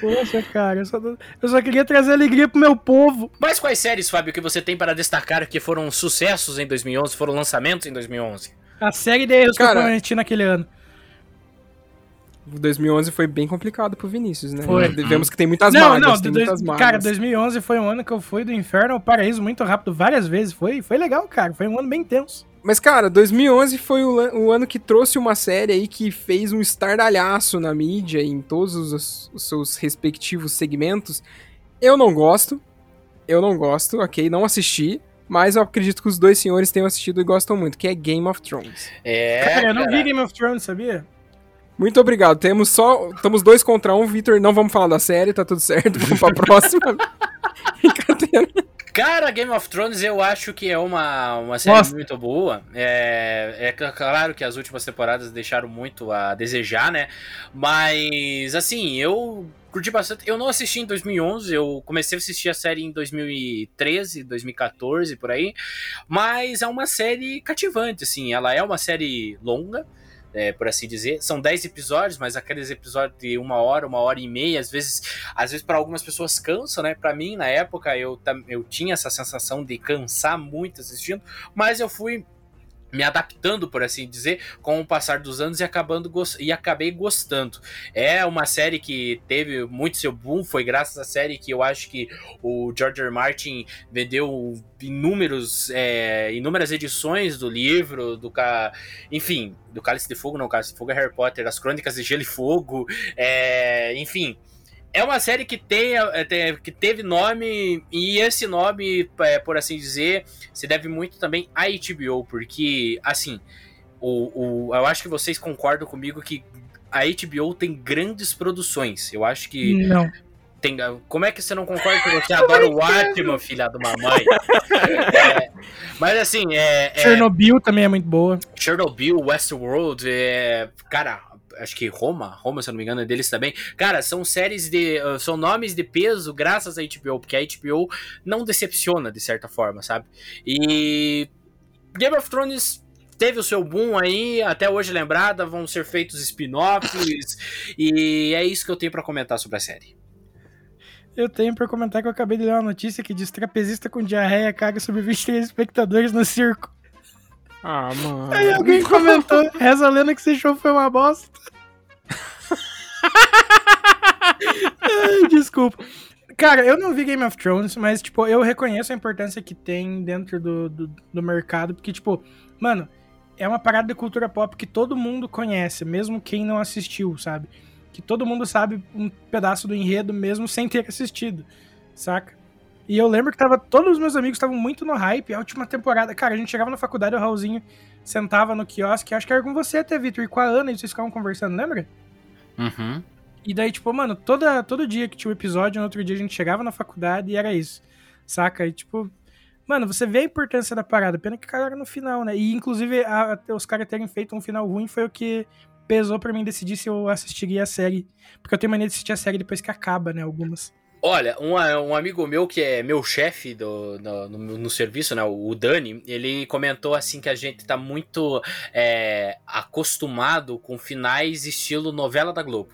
Poxa, cara, eu só, eu só queria trazer alegria pro meu povo. Mas quais séries, Fábio, que você tem para destacar que foram sucessos em 2011, foram lançamentos em 2011? A série de erros que eu Cara, cometi naquele ano. 2011 foi bem complicado pro Vinícius, né? Foi. Devemos que tem muitas não, não, tem dois- muitas mágoas. cara, 2011 foi um ano que eu fui do inferno ao paraíso muito rápido, várias vezes. Foi, foi legal, cara. Foi um ano bem tenso. Mas, cara, 2011 foi o, o ano que trouxe uma série aí que fez um estardalhaço na mídia em todos os, os seus respectivos segmentos. Eu não gosto, eu não gosto, ok? Não assisti, mas eu acredito que os dois senhores tenham assistido e gostam muito, que é Game of Thrones. É, cara, eu não cara. vi Game of Thrones, sabia? Muito obrigado. Temos só. Estamos dois contra um, Victor. Não vamos falar da série, tá tudo certo. Vamos pra próxima. Brincadeira. Cara, Game of Thrones eu acho que é uma, uma série Nossa. muito boa. É, é cl- claro que as últimas temporadas deixaram muito a desejar, né? Mas, assim, eu curti bastante. Eu não assisti em 2011, eu comecei a assistir a série em 2013, 2014, por aí. Mas é uma série cativante, assim. Ela é uma série longa. É, por assim dizer, são 10 episódios, mas aqueles episódios de uma hora, uma hora e meia, às vezes às vezes para algumas pessoas cansa, né? Para mim, na época, eu, eu tinha essa sensação de cansar muito assistindo, mas eu fui me adaptando, por assim dizer, com o passar dos anos e acabando e acabei gostando. É uma série que teve muito seu boom, foi graças à série que eu acho que o George. R. Martin vendeu inúmeros, é, inúmeras edições do livro, do ca... enfim, do Cálice de Fogo, não, Cálice de Fogo é Harry Potter, as Crônicas de Gelo e Fogo, é, enfim, é uma série que, tem, é, tem- que teve nome, e esse nome, é, por assim dizer, se deve muito também à HBO, porque, assim, o, o, eu acho que vocês concordam comigo que a HBO tem grandes produções. Eu acho que Não. tem, como é que você não concorda que você adora o Atman, filha de uma mãe? É, mas assim, é, é, Chernobyl também é muito boa. Chernobyl, Westworld, é, cara, acho que Roma, Roma, se eu não me engano, é deles também. Cara, são séries de. uh, são nomes de peso graças à HBO, porque a HBO não decepciona, de certa forma, sabe? E. Game of Thrones. Teve o seu boom aí, até hoje lembrada, vão ser feitos spin-offs, e é isso que eu tenho pra comentar sobre a série. Eu tenho pra comentar que eu acabei de ler uma notícia que diz trapezista com diarreia caga sobre 23 espectadores no circo. Ah, mano. Aí alguém comentou, reza a lenda que esse show foi uma bosta. Desculpa. Cara, eu não vi Game of Thrones, mas, tipo, eu reconheço a importância que tem dentro do, do, do mercado, porque, tipo, mano, é uma parada de cultura pop que todo mundo conhece, mesmo quem não assistiu, sabe? Que todo mundo sabe um pedaço do enredo mesmo sem ter assistido, saca? E eu lembro que tava, todos os meus amigos estavam muito no hype, a última temporada. Cara, a gente chegava na faculdade, o Raulzinho sentava no quiosque, acho que era com você até, Vitor, e com a Ana, e vocês ficavam conversando, lembra? Uhum. E daí, tipo, mano, toda, todo dia que tinha um episódio, no outro dia a gente chegava na faculdade e era isso. Saca? E, tipo, mano, você vê a importância da parada. Pena que cagaram no final, né? E, inclusive, a- a- os caras terem feito um final ruim foi o que pesou pra mim decidir se eu assistiria a série. Porque eu tenho mania de assistir a série depois que acaba, né? Algumas. Olha, um, um amigo meu que é meu chefe do, no, no, no serviço, né, o Dani, ele comentou assim que a gente tá muito é, acostumado com finais estilo novela da Globo.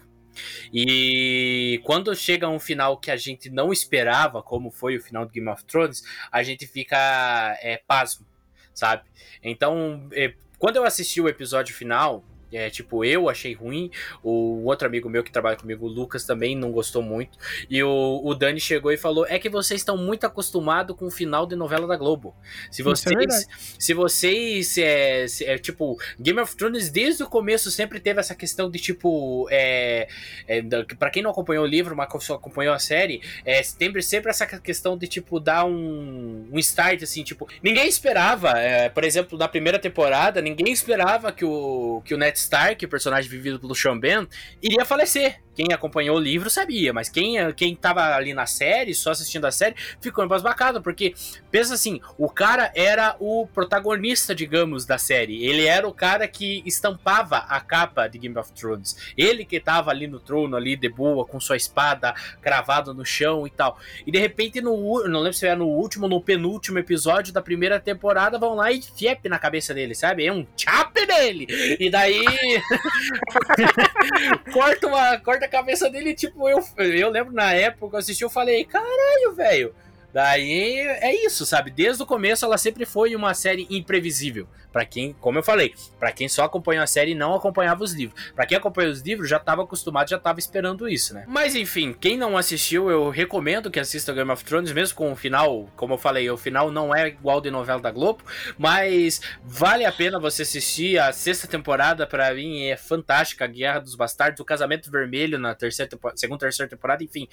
E quando chega um final que a gente não esperava, como foi o final do Game of Thrones, a gente fica é, pasmo, sabe? Então, é, quando eu assisti o episódio final, é, tipo, eu achei ruim, o outro amigo meu que trabalha comigo, o Lucas, também não gostou muito. E o, o Dani chegou e falou: é que vocês estão muito acostumados com o final de novela da Globo. Se é vocês. verdade. se vocês. É, se- é, tipo, Game of Thrones desde o começo sempre teve essa questão de tipo. É, é, pra quem não acompanhou o livro, mas só acompanhou a série, é, sempre, sempre essa questão de tipo dar um, um start assim, tipo. Ninguém esperava, é, por exemplo, na primeira temporada, ninguém esperava que o, que o Ned Stark, o personagem vivido pelo Sean Ben, iria falecer. Quem acompanhou o livro sabia, mas quem, quem tava ali na série, só assistindo a série, ficou embasbacado, porque pensa assim, o cara era o protagonista, digamos, da série. Ele era o cara que estampava a capa de Game of Thrones. Ele que tava ali no trono, ali de boa, com sua espada cravada no chão e tal. E de repente, no, não lembro se era no último ou no penúltimo episódio da primeira temporada, vão lá e fiep na cabeça dele, sabe? É um chap nele! E daí. corta, uma, corta cabeça dele, tipo, eu, eu lembro na época eu assisti, eu falei, caralho, velho. Daí é isso, sabe? Desde o começo ela sempre foi uma série imprevisível. Pra quem, como eu falei, pra quem só acompanhou a série e não acompanhava os livros. Pra quem acompanhou os livros já tava acostumado, já tava esperando isso, né? Mas enfim, quem não assistiu, eu recomendo que assista Game of Thrones, mesmo com o final, como eu falei, o final não é igual de novela da Globo, mas vale a pena você assistir. A sexta temporada, pra mim, é fantástica. A Guerra dos Bastardos, o Casamento Vermelho na terceira segunda terceira temporada, enfim.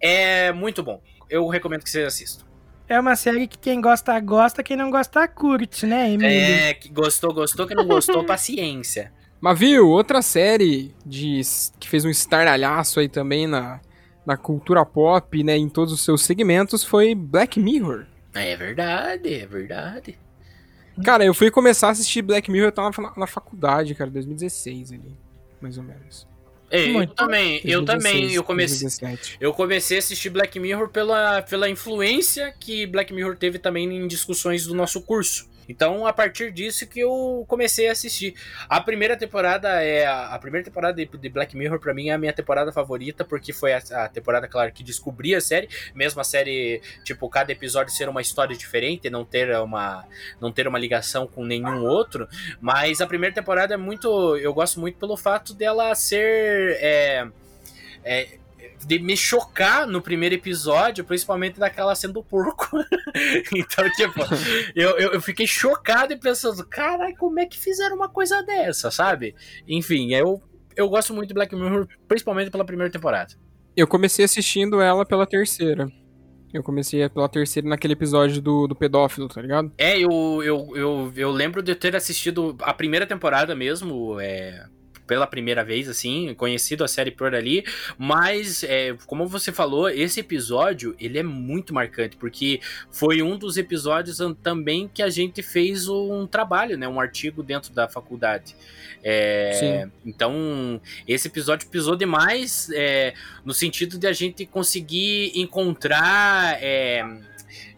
É muito bom. Eu recomendo que vocês assistam. É uma série que quem gosta, gosta, quem não gosta, curte, né, Emílio? É, que gostou, gostou, que não gostou, paciência. Mas viu, outra série de, que fez um estardalhaço aí também na, na cultura pop, né, em todos os seus segmentos, foi Black Mirror. É verdade, é verdade. Cara, eu fui começar a assistir Black Mirror, eu tava na, na faculdade, cara, 2016 ali, mais ou menos. Ei, eu também, eu 2016, também, eu comecei, 2017. eu comecei a assistir Black Mirror pela, pela influência que Black Mirror teve também em discussões do nosso curso. Então, a partir disso que eu comecei a assistir. A primeira temporada é a, primeira temporada de, Black Mirror pra mim é a minha temporada favorita porque foi a, a temporada claro que descobri a série, mesmo a série, tipo, cada episódio ser uma história diferente, não ter uma não ter uma ligação com nenhum outro, mas a primeira temporada é muito, eu gosto muito pelo fato dela ser é, é, de me chocar no primeiro episódio, principalmente daquela cena do porco. então, tipo, eu, eu, eu fiquei chocado e pensando, caralho, como é que fizeram uma coisa dessa, sabe? Enfim, eu, eu gosto muito de Black Mirror, principalmente pela primeira temporada. Eu comecei assistindo ela pela terceira. Eu comecei pela terceira naquele episódio do, do pedófilo, tá ligado? É, eu, eu, eu, eu lembro de ter assistido a primeira temporada mesmo, é, pela primeira vez, assim, conhecido a série por ali, mas, é, como você falou, esse episódio, ele é muito marcante, porque foi um dos episódios também que a gente fez um trabalho, né, um artigo dentro da faculdade. É, então, esse episódio pisou demais é, no sentido de a gente conseguir encontrar é,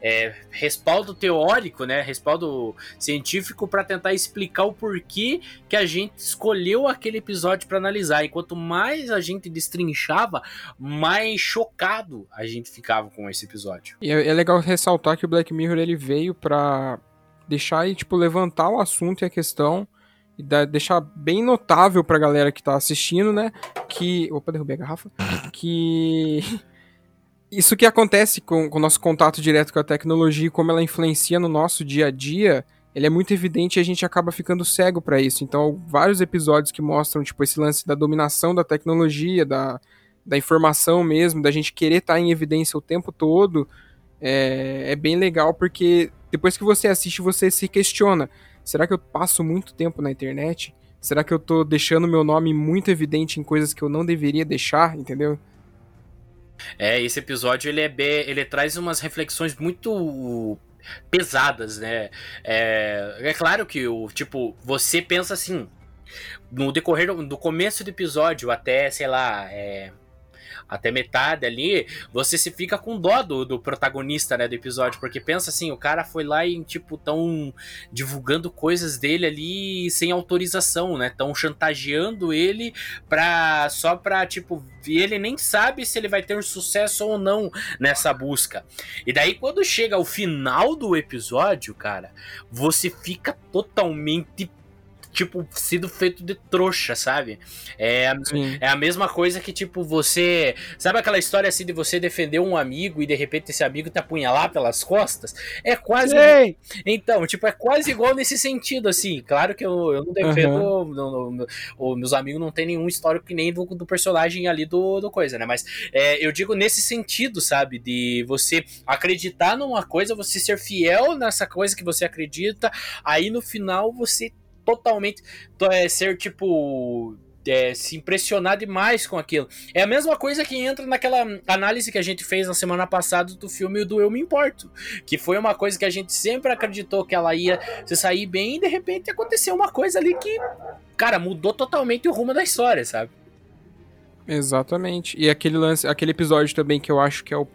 é, respaldo teórico, né, respaldo científico para tentar explicar o porquê que a gente escolheu aquele episódio para analisar. E quanto mais a gente destrinchava, mais chocado a gente ficava com esse episódio. E é, é legal ressaltar que o Black Mirror ele veio para deixar e tipo levantar o assunto e a questão e da, deixar bem notável pra galera que tá assistindo, né, que opa, derrubei a garrafa, que isso que acontece com, com o nosso contato direto com a tecnologia e como ela influencia no nosso dia a dia, ele é muito evidente e a gente acaba ficando cego para isso. Então, vários episódios que mostram tipo esse lance da dominação da tecnologia, da, da informação mesmo, da gente querer estar tá em evidência o tempo todo, é, é bem legal porque depois que você assiste, você se questiona: será que eu passo muito tempo na internet? Será que eu tô deixando meu nome muito evidente em coisas que eu não deveria deixar, entendeu? É, esse episódio ele é bem, ele traz umas reflexões muito pesadas, né? É, é claro que o tipo você pensa assim no decorrer do, começo do episódio até sei lá é, até metade ali, você se fica com dó do, do protagonista, né, do episódio, porque pensa assim, o cara foi lá e, tipo, tão divulgando coisas dele ali sem autorização, né, tão chantageando ele pra, só pra, tipo, ele nem sabe se ele vai ter sucesso ou não nessa busca. E daí, quando chega ao final do episódio, cara, você fica totalmente tipo, sido feito de trouxa, sabe? É, é a mesma coisa que, tipo, você. Sabe aquela história assim de você defender um amigo e de repente esse amigo te apunhalar pelas costas? É quase. Sim. Então, tipo, é quase igual nesse sentido, assim. Claro que eu, eu não defendo. Uhum. No, no, no, meus amigos não tem nenhum histórico que nem do, do personagem ali do, do coisa, né? Mas é, eu digo nesse sentido, sabe? De você acreditar numa coisa, você ser fiel nessa coisa que você acredita, aí no final você totalmente é, ser tipo. É, se impressionar demais com aquilo. É a mesma coisa que entra naquela análise que a gente fez na semana passada do filme do Eu Me Importo. Que foi uma coisa que a gente sempre acreditou que ela ia se sair bem e de repente aconteceu uma coisa ali que, cara, mudou totalmente o rumo da história, sabe? Exatamente. E aquele lance, aquele episódio também que eu acho que é o,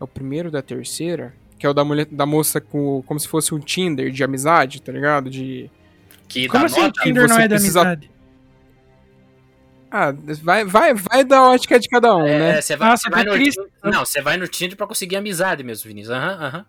é o primeiro da terceira, que é o da mulher, da moça com como se fosse um Tinder de amizade, tá ligado? De que Como assim nota, Tinder não é da precisa... amizade? Ah, vai, vai, vai da ótica de cada um, é, né? Você vai, ah, você vai no Tinder, Não, você vai no Tinder pra conseguir amizade mesmo, Vinícius. Aham, uhum, aham.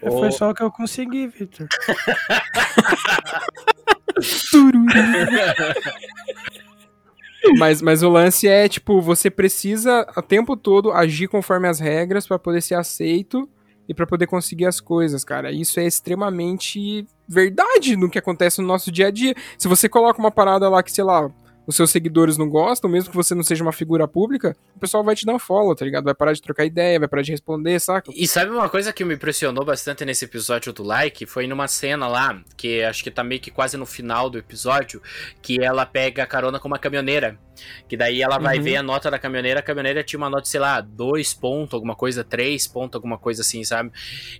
Uhum. Foi só o que eu consegui, Victor. mas, mas o lance é, tipo, você precisa o tempo todo agir conforme as regras para poder ser aceito e para poder conseguir as coisas, cara. Isso é extremamente verdade no que acontece no nosso dia a dia. Se você coloca uma parada lá que, sei lá, os seus seguidores não gostam, mesmo que você não seja uma figura pública, o pessoal vai te dar um follow, tá ligado? Vai parar de trocar ideia, vai parar de responder, saca? E sabe uma coisa que me impressionou bastante nesse episódio do Like? Foi numa cena lá, que acho que tá meio que quase no final do episódio, que ela pega a carona com uma caminhoneira. Que daí ela vai uhum. ver a nota da caminhoneira, a caminhoneira tinha uma nota, sei lá, dois pontos, alguma coisa, três pontos, alguma coisa assim, sabe?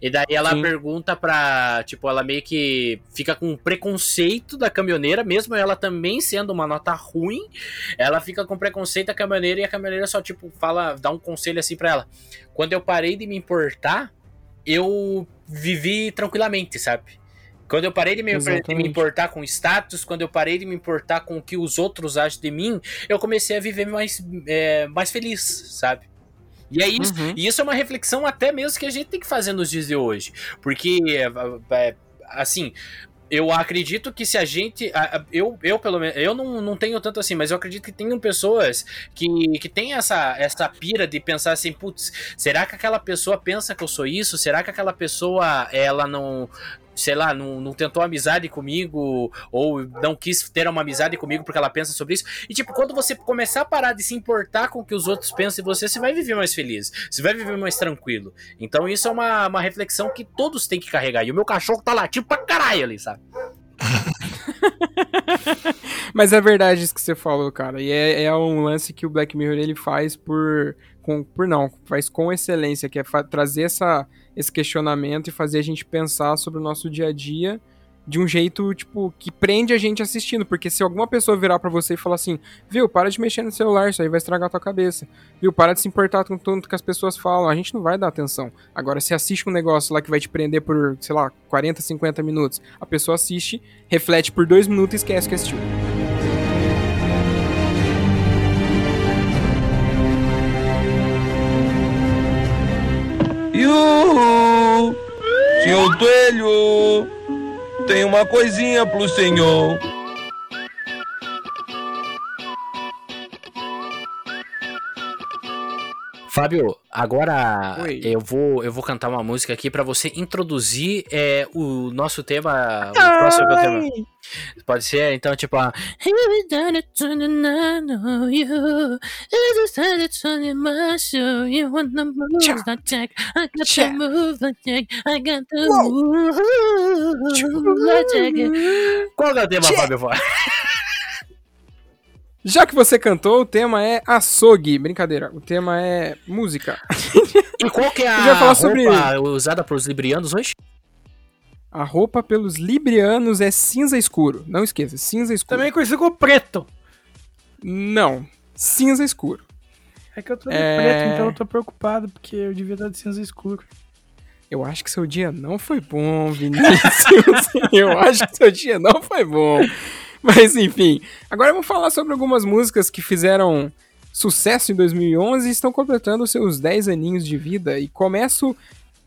E daí ela Sim. pergunta pra. Tipo, ela meio que fica com preconceito da caminhoneira, mesmo ela também sendo uma nota ruim, ela fica com preconceito da caminhoneira e a caminhoneira só, tipo, fala, dá um conselho assim pra ela. Quando eu parei de me importar, eu vivi tranquilamente, sabe? Quando eu parei de me, de me, importar com status, quando eu parei de me importar com o que os outros acham de mim, eu comecei a viver mais, é, mais feliz, sabe? E é isso. Uhum. E isso é uma reflexão até mesmo que a gente tem que fazer nos dias de hoje. Porque, é, é assim, eu acredito que se a gente. Eu, eu pelo menos. Eu não, não tenho tanto assim, mas eu acredito que tenham pessoas que, que têm essa, essa pira de pensar assim, putz, será que aquela pessoa pensa que eu sou isso? Será que aquela pessoa ela não, sei lá, não, não tentou amizade comigo, ou não quis ter uma amizade comigo porque ela pensa sobre isso. E, tipo, quando você começar a parar de se importar com o que os outros pensam em você, você vai viver mais feliz, você vai viver mais tranquilo. Então, isso é uma, uma reflexão que todos têm que carregar. E o meu cachorro tá latindo pra caralho ali, sabe? Mas é verdade isso que você falou, cara. E é, é um lance que o Black Mirror ele faz por. Com, por não, faz com excelência, que é trazer essa, esse questionamento e fazer a gente pensar sobre o nosso dia a dia de um jeito, tipo, que prende a gente assistindo. Porque se alguma pessoa virar pra você e falar assim, viu, para de mexer no celular, isso aí vai estragar a tua cabeça. Viu, para de se importar com tudo que as pessoas falam, a gente não vai dar atenção. Agora, se assiste um negócio lá que vai te prender por, sei lá, 40, 50 minutos, a pessoa assiste, reflete por dois minutos e esquece que assistiu. Iuhu! Senhor Coelho! Tem uma coisinha pro senhor. Fábio, agora Oi. eu vou, eu vou cantar uma música aqui pra você introduzir é, o nosso tema. O próximo tema. Pode ser, então, tipo, a. Qual é o tema, Fábio? Já que você cantou, o tema é açougue. Brincadeira, o tema é música. E qual que é a já falar sobre- roupa usada pros librianos hoje? A roupa pelos librianos é cinza escuro. Não esqueça, cinza escuro. Também conhecido como preto. Não, cinza escuro. É que eu tô de É. preto, então eu tô preocupado, porque eu devia estar de cinza escuro. Eu acho que seu dia não foi bom, Vinícius. eu acho que seu dia não foi bom. Mas enfim, agora vamos falar sobre algumas músicas que fizeram sucesso em 2011 e estão completando seus 10 aninhos de vida. E começo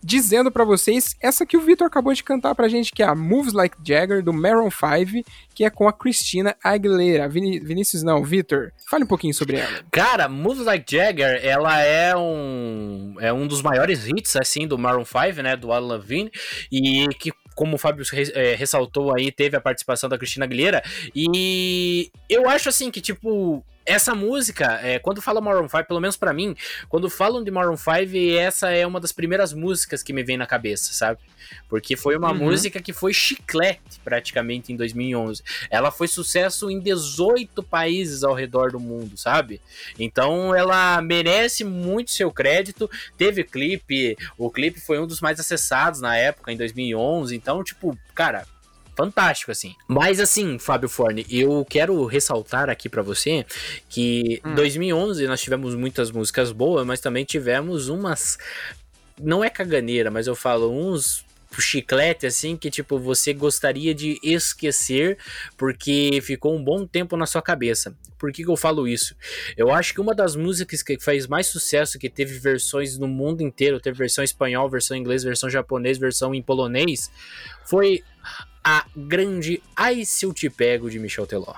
dizendo pra vocês essa que o Vitor acabou de cantar pra gente, que é a Moves Like Jagger, do Maroon 5, que é com a Christina Aguilera. Vini- Vinícius não, Vitor, fale um pouquinho sobre ela. Cara, Moves Like Jagger, ela é um é um dos maiores hits assim do Maroon 5, né, do Alan Lavigne, e que como o Fábio eh, ressaltou aí, teve a participação da Cristina Aguilera, e eu acho assim que tipo essa música, é, quando fala Maroon 5, pelo menos pra mim, quando falam de Maroon 5, essa é uma das primeiras músicas que me vem na cabeça, sabe? Porque foi uma Uhum. música que foi chiclete praticamente em 2011. Ela foi sucesso em 18 países ao redor do mundo, sabe? Então ela merece muito seu crédito. Teve clipe, o clipe foi um dos mais acessados na época, em 2011. Então, tipo, cara, fantástico assim. Mas assim, Fábio Forne, eu quero ressaltar aqui pra você que em 2011 nós tivemos muitas músicas boas, mas também tivemos umas não é caganeira, mas eu falo uns chiclete assim que tipo você gostaria de esquecer porque ficou um bom tempo na sua cabeça. Por que, que eu falo isso? Eu acho que uma das músicas que faz mais sucesso, que teve versões no mundo inteiro, teve versão espanhol, versão inglês, versão japonês, versão em polonês, foi a grande Ai Se Eu Te Pego de Michel Teló.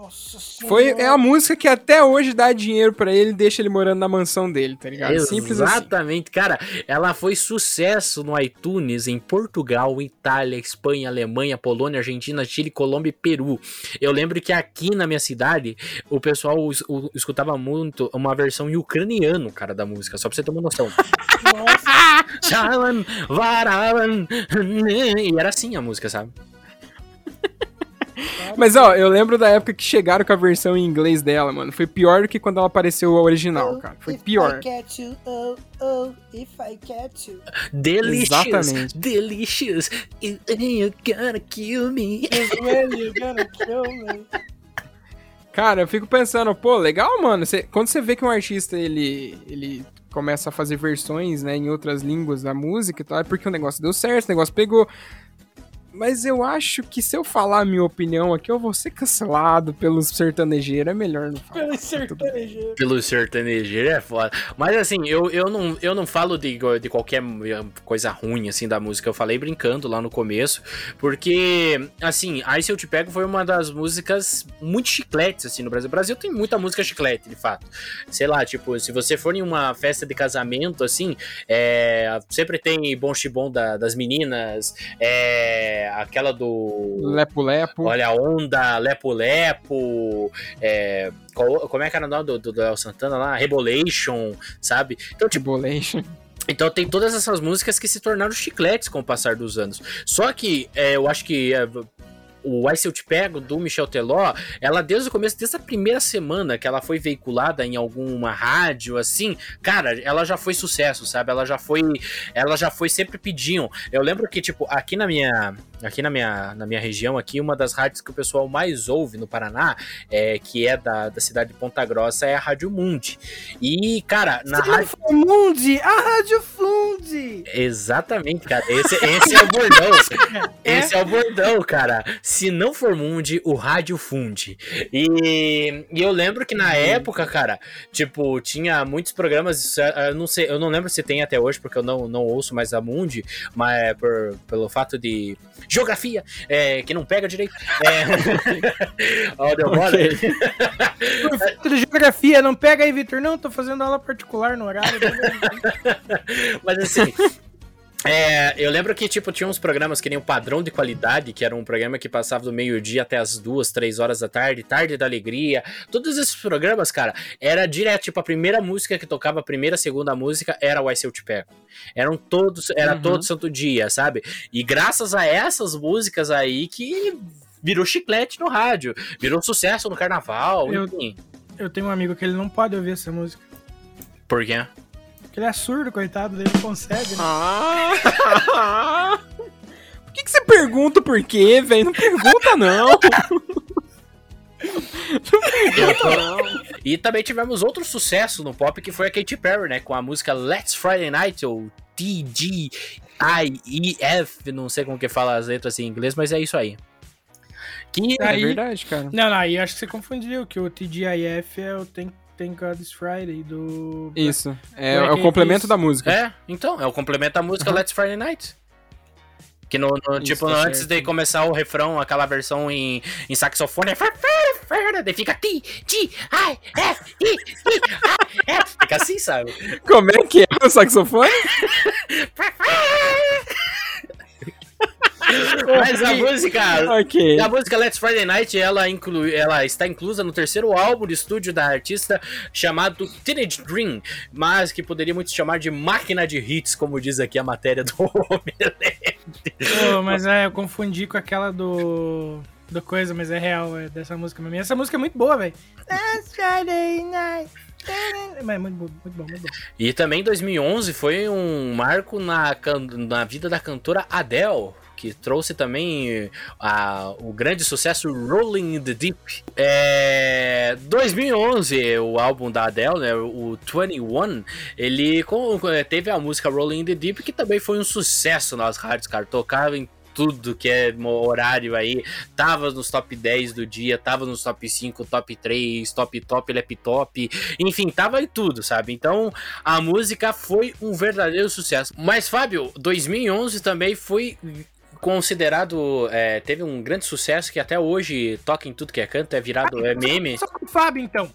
Nossa Foi, é a música que até hoje dá dinheiro pra ele e deixa ele morando na mansão dele, tá ligado? Simples assim. Exatamente, cara. Ela foi sucesso no iTunes em Portugal, Itália, Espanha, Alemanha, Polônia, Argentina, Chile, Colômbia e Peru. Eu lembro que aqui na minha cidade o pessoal es- o- escutava muito uma versão em ucraniano, cara, da música, só pra você ter uma noção. Shalan, varalan, E era assim a música, sabe? Mas ó, eu lembro da época que chegaram com a versão em inglês dela, mano. Foi pior do que quando ela apareceu a original, cara. Foi pior. oh, oh, if I catch you. Delicious, Exatamente. delicious. You, you gonna kill me. Cara, eu fico pensando, pô, legal, mano. Cê- quando você vê que um artista ele, ele começa a fazer versões, né, em outras línguas da música e tal, é porque o negócio deu certo, o negócio pegou. Mas eu acho que se eu falar a minha opinião aqui, eu vou ser cancelado pelos sertanejeiros. É melhor não falar. Pelo sertanejo. Pelo sertanejo é foda. Mas assim, eu, eu, não, eu não falo de, de qualquer eh, coisa ruim, assim, da música. Eu falei brincando lá no começo. Porque, assim, Aí Se Eu Te Pego foi uma das músicas muito chicletes, assim, no Brasil. O Brasil tem muita música chiclete, de fato. Sei lá, tipo, se você for em uma festa de casamento, assim, é, sempre tem Bom Chibom da, das meninas, é, aquela do... Lepo Lepo. Olha a onda, Lepo Lepo, é, qual- como é que era o nome do, do, do El Santana lá? Rebolation, sabe? Então, tipo, Bolation. então tem todas essas músicas que se tornaram chicletes com o passar dos anos. Só que é, eu acho que é, o Ai Se Eu Te Pego, do Michel Teló, ela desde o começo, desde a primeira semana que ela foi veiculada em alguma rádio, assim, cara, ela já foi sucesso, sabe? Ela já foi, ela já foi sempre pediam. Eu lembro que, tipo, aqui na minha, aqui na minha, na minha região, aqui, uma das rádios que o pessoal mais ouve no Paraná, é, que é da, da cidade de Ponta Grossa, é a Rádio Mundi. E, cara, na Se rádio... não for Mundi, a Rádio Fundi. Exatamente, cara. Esse, esse é o bordão. Esse é o bordão, cara. Se não for Mundi, o rádio funde. E, e eu lembro que na época, cara, tipo, tinha muitos programas. Eu não sei, eu não lembro se tem até hoje, porque eu não, não ouço mais a Mundi, mas é por, pelo fato de geografia, é, que não pega direito. É... Ó, deu de geografia, não pega aí, Vitor. Não, tô fazendo aula particular no horário. Mas assim. É, eu lembro que, tipo, tinha uns programas que nem o Padrão de Qualidade, que era um programa que passava do meio-dia até as duas, três horas da tarde, Tarde da Alegria. Todos esses programas, cara, era direto, tipo, a primeira música que tocava, a primeira, segunda música, era o Ai Se Eu Te Pego. Eram todos, era Uhum. todo santo dia, sabe? E graças a essas músicas aí que virou chiclete no rádio, virou sucesso no carnaval, Eu- enfim. Eu tenho um amigo que ele não pode ouvir essa música. Por quê? Porque ele é surdo, coitado, ele não consegue. Né? Ah! Por que, que você pergunta por quê, velho? Não pergunta, não. Eu tô- E também tivemos outro sucesso no pop que foi a Katy Perry, né? Com a música Let's Friday Night, ou TGIEF, não sei como que fala as letras em inglês, mas é isso aí. Que É Aí- verdade, cara. Não, não, aí acho que você confundiu, que o TGIF é o Thank, Thank God It's Friday do... Isso. É, Black é o complemento da música. é, então, é o complemento da música Let's Friday Night. Que no, no- Isso, tipo, tá antes certo. de começar o refrão, aquela versão em, em saxofone, é daí fica T, G, I, F, I, I, I, F. Fica assim, sabe? Como é que é o saxofone? Mas a música, ok. A música Let's Friday Night, ela, inclui, ela está inclusa no terceiro álbum de estúdio da artista, chamado Teenage Dream, mas que poderia muito chamar de máquina de hits, como diz aqui a matéria do Omelete. Pô, mas é, eu confundi com aquela do... Do coisa, mas é real, é dessa música mesmo. E essa música é muito boa, velho. Last Friday night. Mas é muito bom, muito bom, muito bom. E também 2011 foi um marco na, na vida da cantora Adele, que trouxe também a- o grande sucesso Rolling in the Deep. É, 2011, o álbum da Adele, né, o 21, ele com- teve a música Rolling in the Deep, que também foi um sucesso nas rádios, cara. Tocava em tudo que é horário aí, tava nos top 10 do dia, tava nos top 5, top 3, top top, laptop, enfim, tava em tudo, sabe? Então, a música foi um verdadeiro sucesso. Mas, Fábio, 2011 também foi considerado, é, teve um grande sucesso que até hoje toca em tudo que é canto, é virado, é meme. Só com o Fábio, então.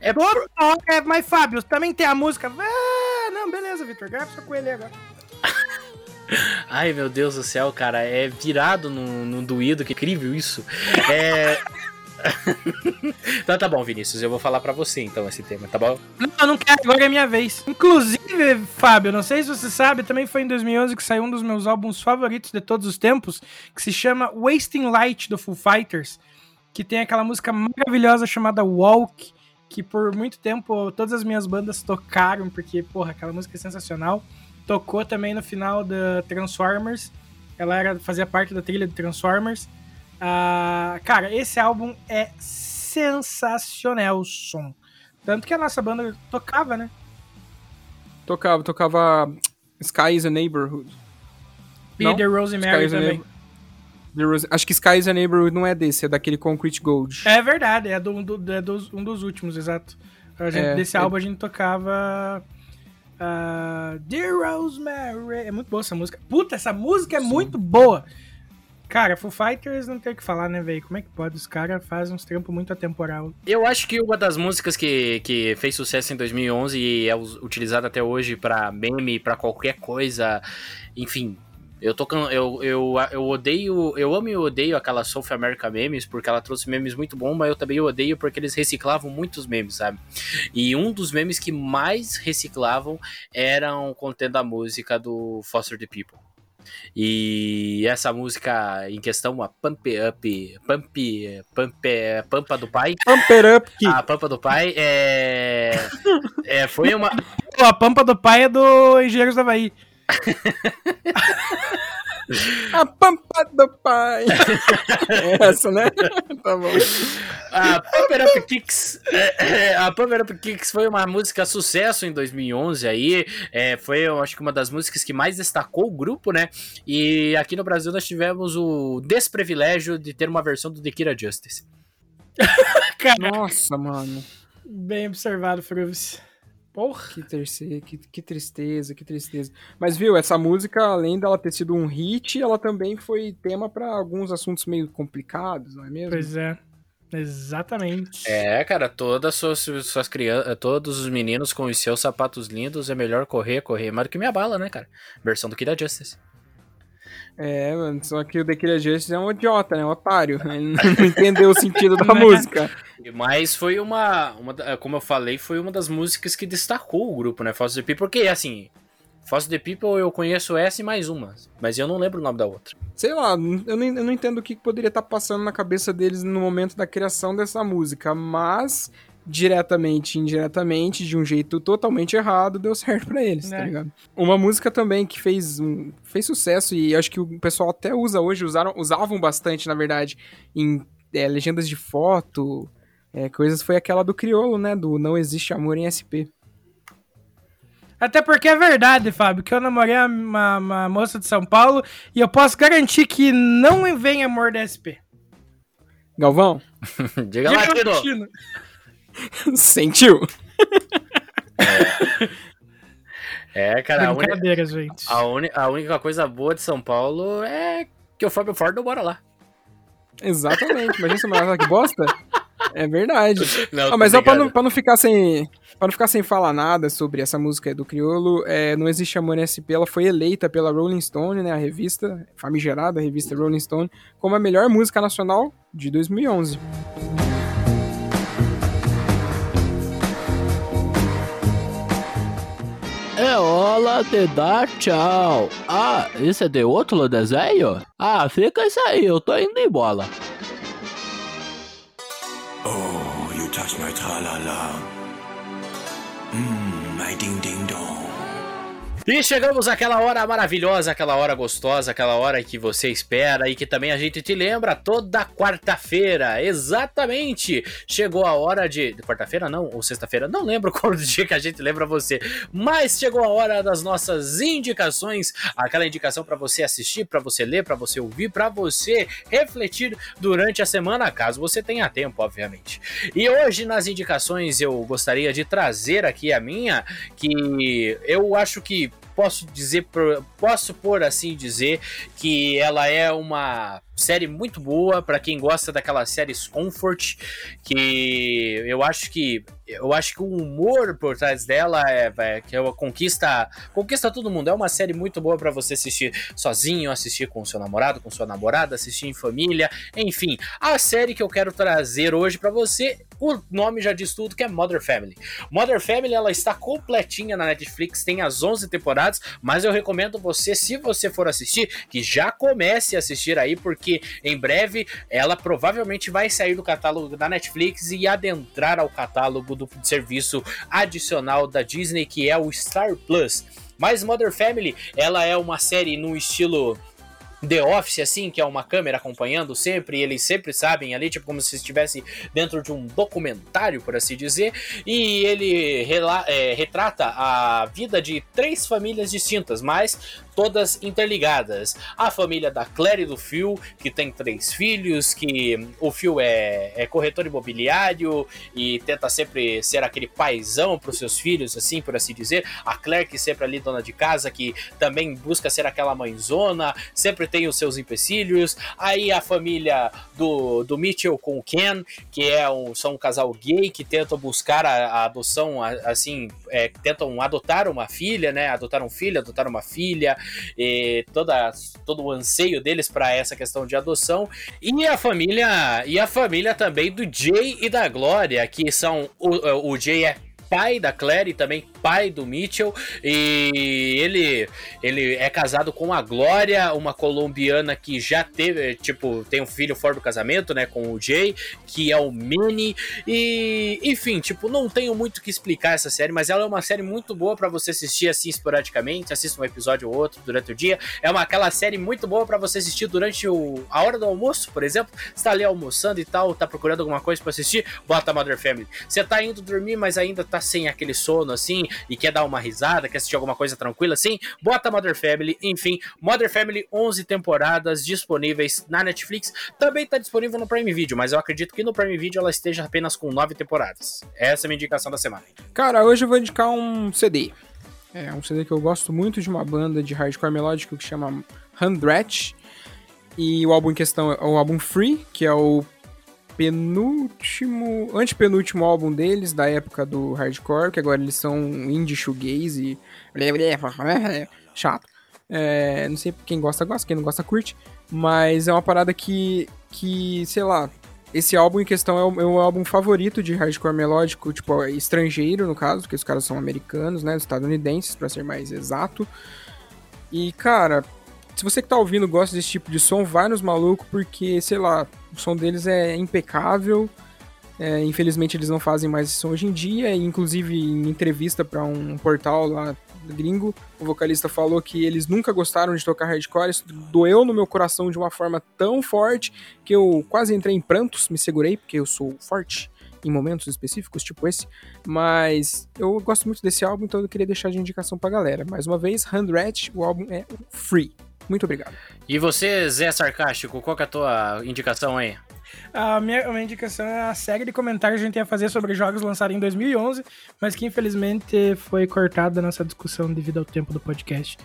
É Toda hora é, mas Fábio, também tem a música. Ah, não, beleza, Vitor. Grava só com ele agora. Ai, meu Deus do céu, cara, é virado num, num doído, que incrível isso. É... então tá bom, Vinícius, eu vou falar pra você então esse tema, tá bom? Não, não quero, agora é minha vez. Inclusive, Fábio, não sei se você sabe, também foi em 2011 que saiu um dos meus álbuns favoritos de todos os tempos, que se chama Wasting Light, do Foo Fighters, que tem aquela música maravilhosa chamada Walk, que por muito tempo todas as minhas bandas tocaram, porque, porra, aquela música é sensacional. Tocou também no final da Transformers, ela era, fazia parte da trilha de Transformers. Ah, cara, esse álbum é sensacional, o som. Tanto que a nossa banda tocava, né? Tocava, tocava Sky is a Neighborhood. E Não? The Rosemary também. The Rose- Acho que Sky is a Neighborhood não é desse, é daquele Concrete Gold. É verdade, é, do, do- é dos- um dos últimos, exato. A gente- É, desse é- álbum a gente tocava. ah, Dear Rosemary. É muito boa essa música. Puta, essa música é muito boa. Cara, Foo Fighters não tem o que falar, né, velho? Como é que pode? Os caras fazem uns trampos muito atemporal. Eu acho que uma das músicas que, que fez sucesso em 2011 e é utilizada até hoje pra meme, pra qualquer coisa, enfim. Eu tô eu, eu, eu odeio, eu amo e odeio aquela South America Memes, porque ela trouxe memes muito bons, mas eu também odeio porque eles reciclavam muitos memes, sabe? E um dos memes que mais reciclavam eram contendo a música do Foster the People. E essa música em questão, a Pump Up, Pump, Pump, Pampa do Pai, Pump it up, Kid. a Pampa do Pai, é, é, foi uma, a pampa do pai é do Engenheiros da Havaí. A pampa do pai. É Essa, né? tá bom. A Pump It Up Kicks, é, é, a Pump It Up Kicks foi uma música sucesso em 2011 aí, é, foi eu acho que uma das músicas que mais destacou o grupo, né? E aqui no Brasil nós tivemos o desprivilégio de ter uma versão do The Kira Justice. Nossa, mano. Bem observado, Fruvis. Porra. Que, terceira, que, que tristeza, que tristeza. Mas viu, essa música, além dela ter sido um hit, ela também foi tema pra alguns assuntos meio complicados, não é mesmo? Pois é. Exatamente. É, cara, todas suas, suas crianças, todos os meninos com os seus sapatos lindos, é melhor correr, correr mais do que minha bala, né, cara? Versão do Kira Justice. É, mano, só que o The Killer Justice é um idiota, né? Um otário. Ele não entendeu o sentido da música. Mas foi uma, uma. Como eu falei, foi uma das músicas que destacou o grupo, né? Foster the People, porque assim. Foster the People eu conheço essa e mais uma, mas eu não lembro o nome da outra. Sei lá, eu não, eu não entendo o que poderia estar passando na cabeça deles no momento da criação dessa música, mas diretamente e indiretamente, de um jeito totalmente errado, deu certo pra eles, tá É. ligado? Uma música também que fez, um- fez sucesso e acho que o pessoal até usa hoje, usaram, usavam bastante, na verdade, em é, legendas de foto, é, coisas, foi aquela do Criolo, né? Do Não Existe Amor em SP. Até porque é verdade, Fábio, que eu namorei uma, uma moça de São Paulo e eu posso garantir que não vem amor da SP. Galvão, Diga lá, Tino. Latino. sentiu? É, cara, a, Brincadeira, gente. a uni- a única coisa boa de São Paulo é que o Fábio Ford não bora lá. Exatamente, imagina se uma que bosta. É verdade. Não, Ah, mas só pra não, pra não ficar sem. Pra não ficar sem falar nada sobre essa música do Criolo, é, não existe amor em SP, ela foi eleita pela Rolling Stone, né, a revista, famigerada revista Rolling Stone, como a melhor música nacional de 2011. É hora de dar tchau. Ah, isso é de outro desenho? Ah, fica isso aí, eu tô indo embora. Oh, you touch my tra-la-la. Mmm, my ding-ding-dong. E chegamos àquela hora maravilhosa, aquela hora gostosa, aquela hora que você espera e que também a gente te lembra toda quarta-feira. Exatamente! Chegou a hora de. Quarta-feira não? Ou sexta-feira? Não lembro qual dia que a gente lembra você. Mas chegou a hora das nossas indicações. Aquela indicação para você assistir, para você ler, para você ouvir, para você refletir durante a semana, caso você tenha tempo, obviamente. E hoje nas indicações eu gostaria de trazer aqui a minha, que eu acho que posso dizer, posso por assim dizer, que ela é uma série muito boa para quem gosta daquelas séries comfort, que eu acho que eu acho que o humor por trás dela é, é que conquista, conquista todo mundo. É uma série muito boa para você assistir sozinho, assistir com seu namorado, com sua namorada, assistir em família, enfim. A série que eu quero trazer hoje para você, o nome já diz tudo, que é Mother Family. Mother Family ela está completinha na Netflix, tem as 11 temporadas, mas eu recomendo você, se você for assistir, que já comece a assistir aí, porque em breve ela provavelmente vai sair do catálogo da Netflix e adentrar ao catálogo do serviço adicional da Disney, que é o Star Plus. Mas Mother Family, ela é uma série no estilo The Office, assim, que é uma câmera acompanhando sempre, eles sempre sabem ali, tipo, como se estivesse dentro de um documentário, por assim dizer, e ele é, retrata a vida de três famílias distintas, mas todas interligadas. A família da Claire e do Phil, que tem três filhos, que o Phil é, é corretor imobiliário e tenta sempre ser aquele paizão para os seus filhos, assim, por assim dizer. A Claire, que sempre é ali dona de casa, que também busca ser aquela mãezona, sempre tem os seus empecilhos. Aí a família do, do Mitchell com o Ken, que é um, são um casal gay que tentam buscar a, a adoção, a- assim, é, tentam adotar uma filha, né? Adotar um filho, adotar uma filha, e toda, todo o anseio deles para essa questão de adoção. E a família, e a família também do Jay e da Glória, que são o, o Jay é pai da Claire e também pai do Mitchell e ele ele é casado com a Glória, uma colombiana que já teve, tipo, tem um filho fora do casamento, né, com o Jay, que é o Manny e enfim, tipo, não tenho muito o que explicar essa série, mas ela é uma série muito boa para você assistir assim esporadicamente, assista um episódio ou outro durante o dia. É uma aquela série muito boa para você assistir durante o, a hora do almoço, por exemplo. Você tá ali almoçando e tal, tá procurando alguma coisa para assistir, bota Mother Family. Você tá indo dormir, mas ainda tá sem aquele sono assim e quer dar uma risada, quer assistir alguma coisa tranquila assim, bota Mother Family. Enfim, Mother Family 11 temporadas disponíveis na Netflix. Também tá disponível no Prime Video, mas eu acredito que no Prime Video ela esteja apenas com 9 temporadas. Essa é a minha indicação da semana. Cara, hoje eu vou indicar um CD. É um CD que eu gosto muito de uma banda de hardcore melódico que chama Hundred. E o álbum em questão é o álbum Free, que é o penúltimo, antepenúltimo álbum deles, da época do hardcore, que agora eles são indie shoegaze e... chato. É, não sei quem gosta, gosta, quem não gosta, curte. Mas é uma parada que, que sei lá, esse álbum em questão é o meu álbum favorito de hardcore melódico, tipo, estrangeiro, no caso, porque os caras são americanos, né, estadunidenses, para ser mais exato. E, cara, se você que tá ouvindo gosta desse tipo de som, vai nos malucos, porque, sei lá, o som deles é impecável. É, infelizmente eles não fazem mais isso hoje em dia, e inclusive em entrevista para um portal lá gringo, o vocalista falou que eles nunca gostaram de tocar hardcore, isso doeu no meu coração de uma forma tão forte que eu quase entrei em prantos, me segurei, porque eu sou forte em momentos específicos, tipo esse, mas eu gosto muito desse álbum, então eu queria deixar de indicação pra galera. Mais uma vez, Handrat, o álbum é free. Muito obrigado. E você, Zé Sarcástico, qual que é a tua indicação aí? A minha, a minha indicação é a série de comentários que a gente ia fazer sobre jogos lançados em 2011, mas que infelizmente foi cortada da nossa discussão devido ao tempo do podcast.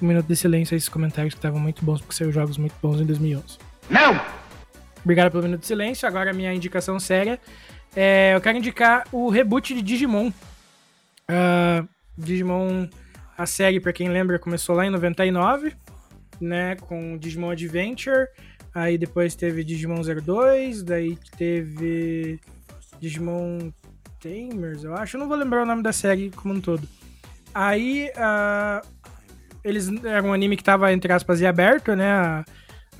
Um minuto de silêncio a esses comentários que estavam muito bons, porque saiu jogos muito bons em 2011. Não! Obrigado pelo minuto de silêncio. Agora a minha indicação séria. É, eu quero indicar o reboot de Digimon. Uh, Digimon, a série, pra quem lembra, começou lá em 99, né? Com Digimon Adventure. Aí depois teve Digimon 02, daí teve Digimon Tamers, eu acho. Eu não vou lembrar o nome da série como um todo. Aí uh, eles era um anime que tava, entre aspas, aberto, né? A,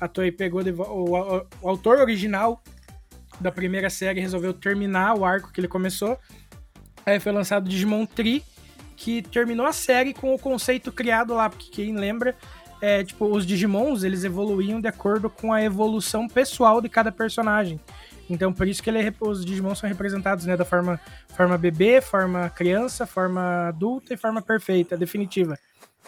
a Toei pegou o, o, o autor original da primeira série resolveu terminar o arco que ele começou. Aí foi lançado Digimon Tree, que terminou a série com o conceito criado lá, porque quem lembra, é, tipo, os Digimons, eles evoluíam de acordo com a evolução pessoal de cada personagem. Então, por isso que ele, é os Digimons são representados, né, da forma, forma bebê, forma criança, forma adulta e forma perfeita, definitiva,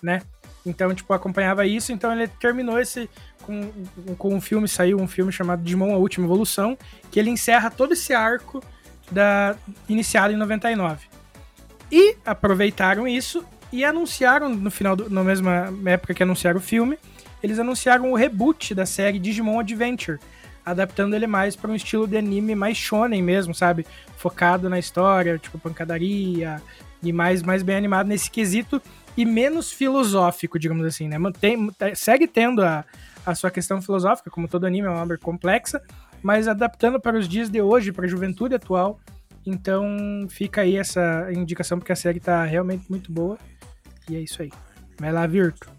né? Então, tipo, acompanhava isso, então ele terminou esse com, com um filme, saiu um filme chamado Digimon A Última Evolução, que ele encerra todo esse arco da iniciado em 99. E aproveitaram isso e anunciaram no final, do, na mesma época que anunciaram o filme, eles anunciaram o reboot da série Digimon Adventure, adaptando ele mais para um estilo de anime mais shonen mesmo, sabe? Focado na história, tipo pancadaria e mais, mais bem animado nesse quesito e menos filosófico, digamos assim, né? Mantém, segue tendo a, a sua questão filosófica, como todo anime, é uma obra complexa, mas adaptando para os dias de hoje, para a juventude atual. Então fica aí essa indicação, porque a série tá realmente muito boa. E é isso aí. Vai lá, Virto.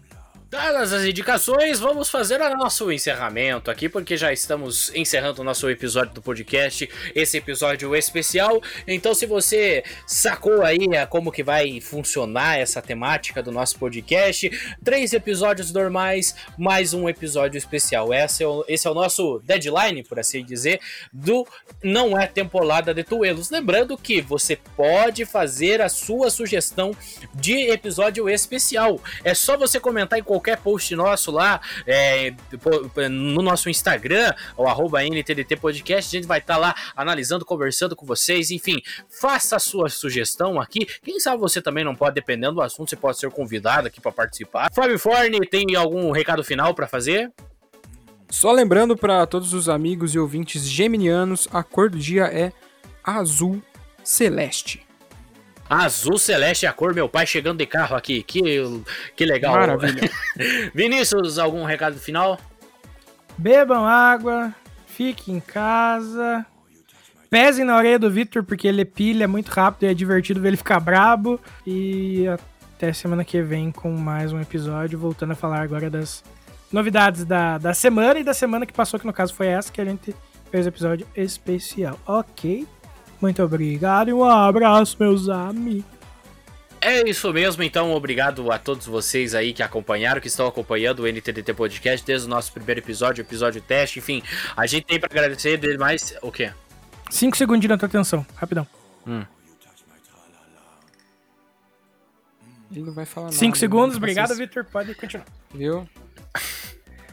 Dadas as indicações, vamos fazer o nosso encerramento aqui, porque já estamos encerrando o nosso episódio do podcast, esse episódio especial. Então, se você sacou aí é, como que vai funcionar essa temática do nosso podcast, três episódios normais, mais um episódio especial. Esse é o, esse é o nosso deadline, por assim dizer, do Não é Temporada de Tuelos. Lembrando que você pode fazer a sua sugestão de episódio especial. É só você comentar em qualquer qualquer post nosso lá é, no nosso Instagram, o arroba NTDT Podcast, a gente vai estar tá lá analisando, conversando com vocês, enfim, faça a sua sugestão aqui. Quem sabe você também não pode, dependendo do assunto, você pode ser convidado aqui para participar. Fábio Forne, tem algum recado final para fazer? Só lembrando para todos os amigos e ouvintes geminianos, a cor do dia é azul celeste. Azul celeste é a cor, meu pai chegando de carro aqui. Que, que legal. Maravilha. Vinícius, algum recado final? Bebam água, fiquem em casa. pesem na orelha do Victor, porque ele pilha muito rápido e é divertido ver ele ficar brabo. E até semana que vem com mais um episódio, voltando a falar agora das novidades da, da semana e da semana que passou, que no caso foi essa, que a gente fez o episódio especial. Ok? Muito obrigado e um abraço, meus amigos. É isso mesmo, então obrigado a todos vocês aí que acompanharam, que estão acompanhando o NTDT Podcast desde o nosso primeiro episódio, episódio teste, enfim. A gente tem pra agradecer demais. O quê? Cinco segundinhos na tua atenção, rapidão. Hum. Ele não vai falar nada. Cinco né? segundos, Vocês- obrigado, Victor. Pode continuar. Viu?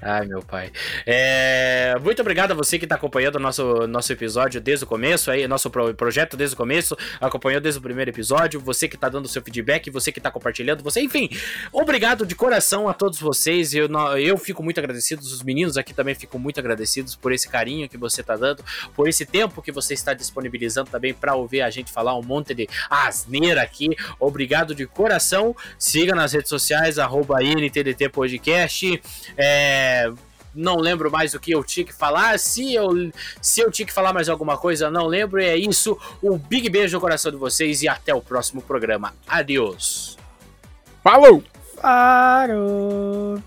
Ai, meu pai. É, Muito obrigado a você que está acompanhando o nosso, nosso episódio desde o começo, aí, nosso pro- projeto desde o começo, acompanhou desde o primeiro episódio, você que está dando seu feedback, você que está compartilhando, você, enfim, obrigado de coração a todos vocês. Eu, eu fico muito agradecido, os meninos aqui também ficam muito agradecidos por esse carinho que você está dando, por esse tempo que você está disponibilizando também para ouvir a gente falar um monte de asneira aqui. Obrigado de coração. Siga nas redes sociais, arroba NTDT Podcast. É, não lembro mais o que eu tinha que falar. Se eu, se eu tinha que falar mais alguma coisa, não lembro. É isso. Um big beijo no coração de vocês e até o próximo programa. Adeus. Falou! Parou!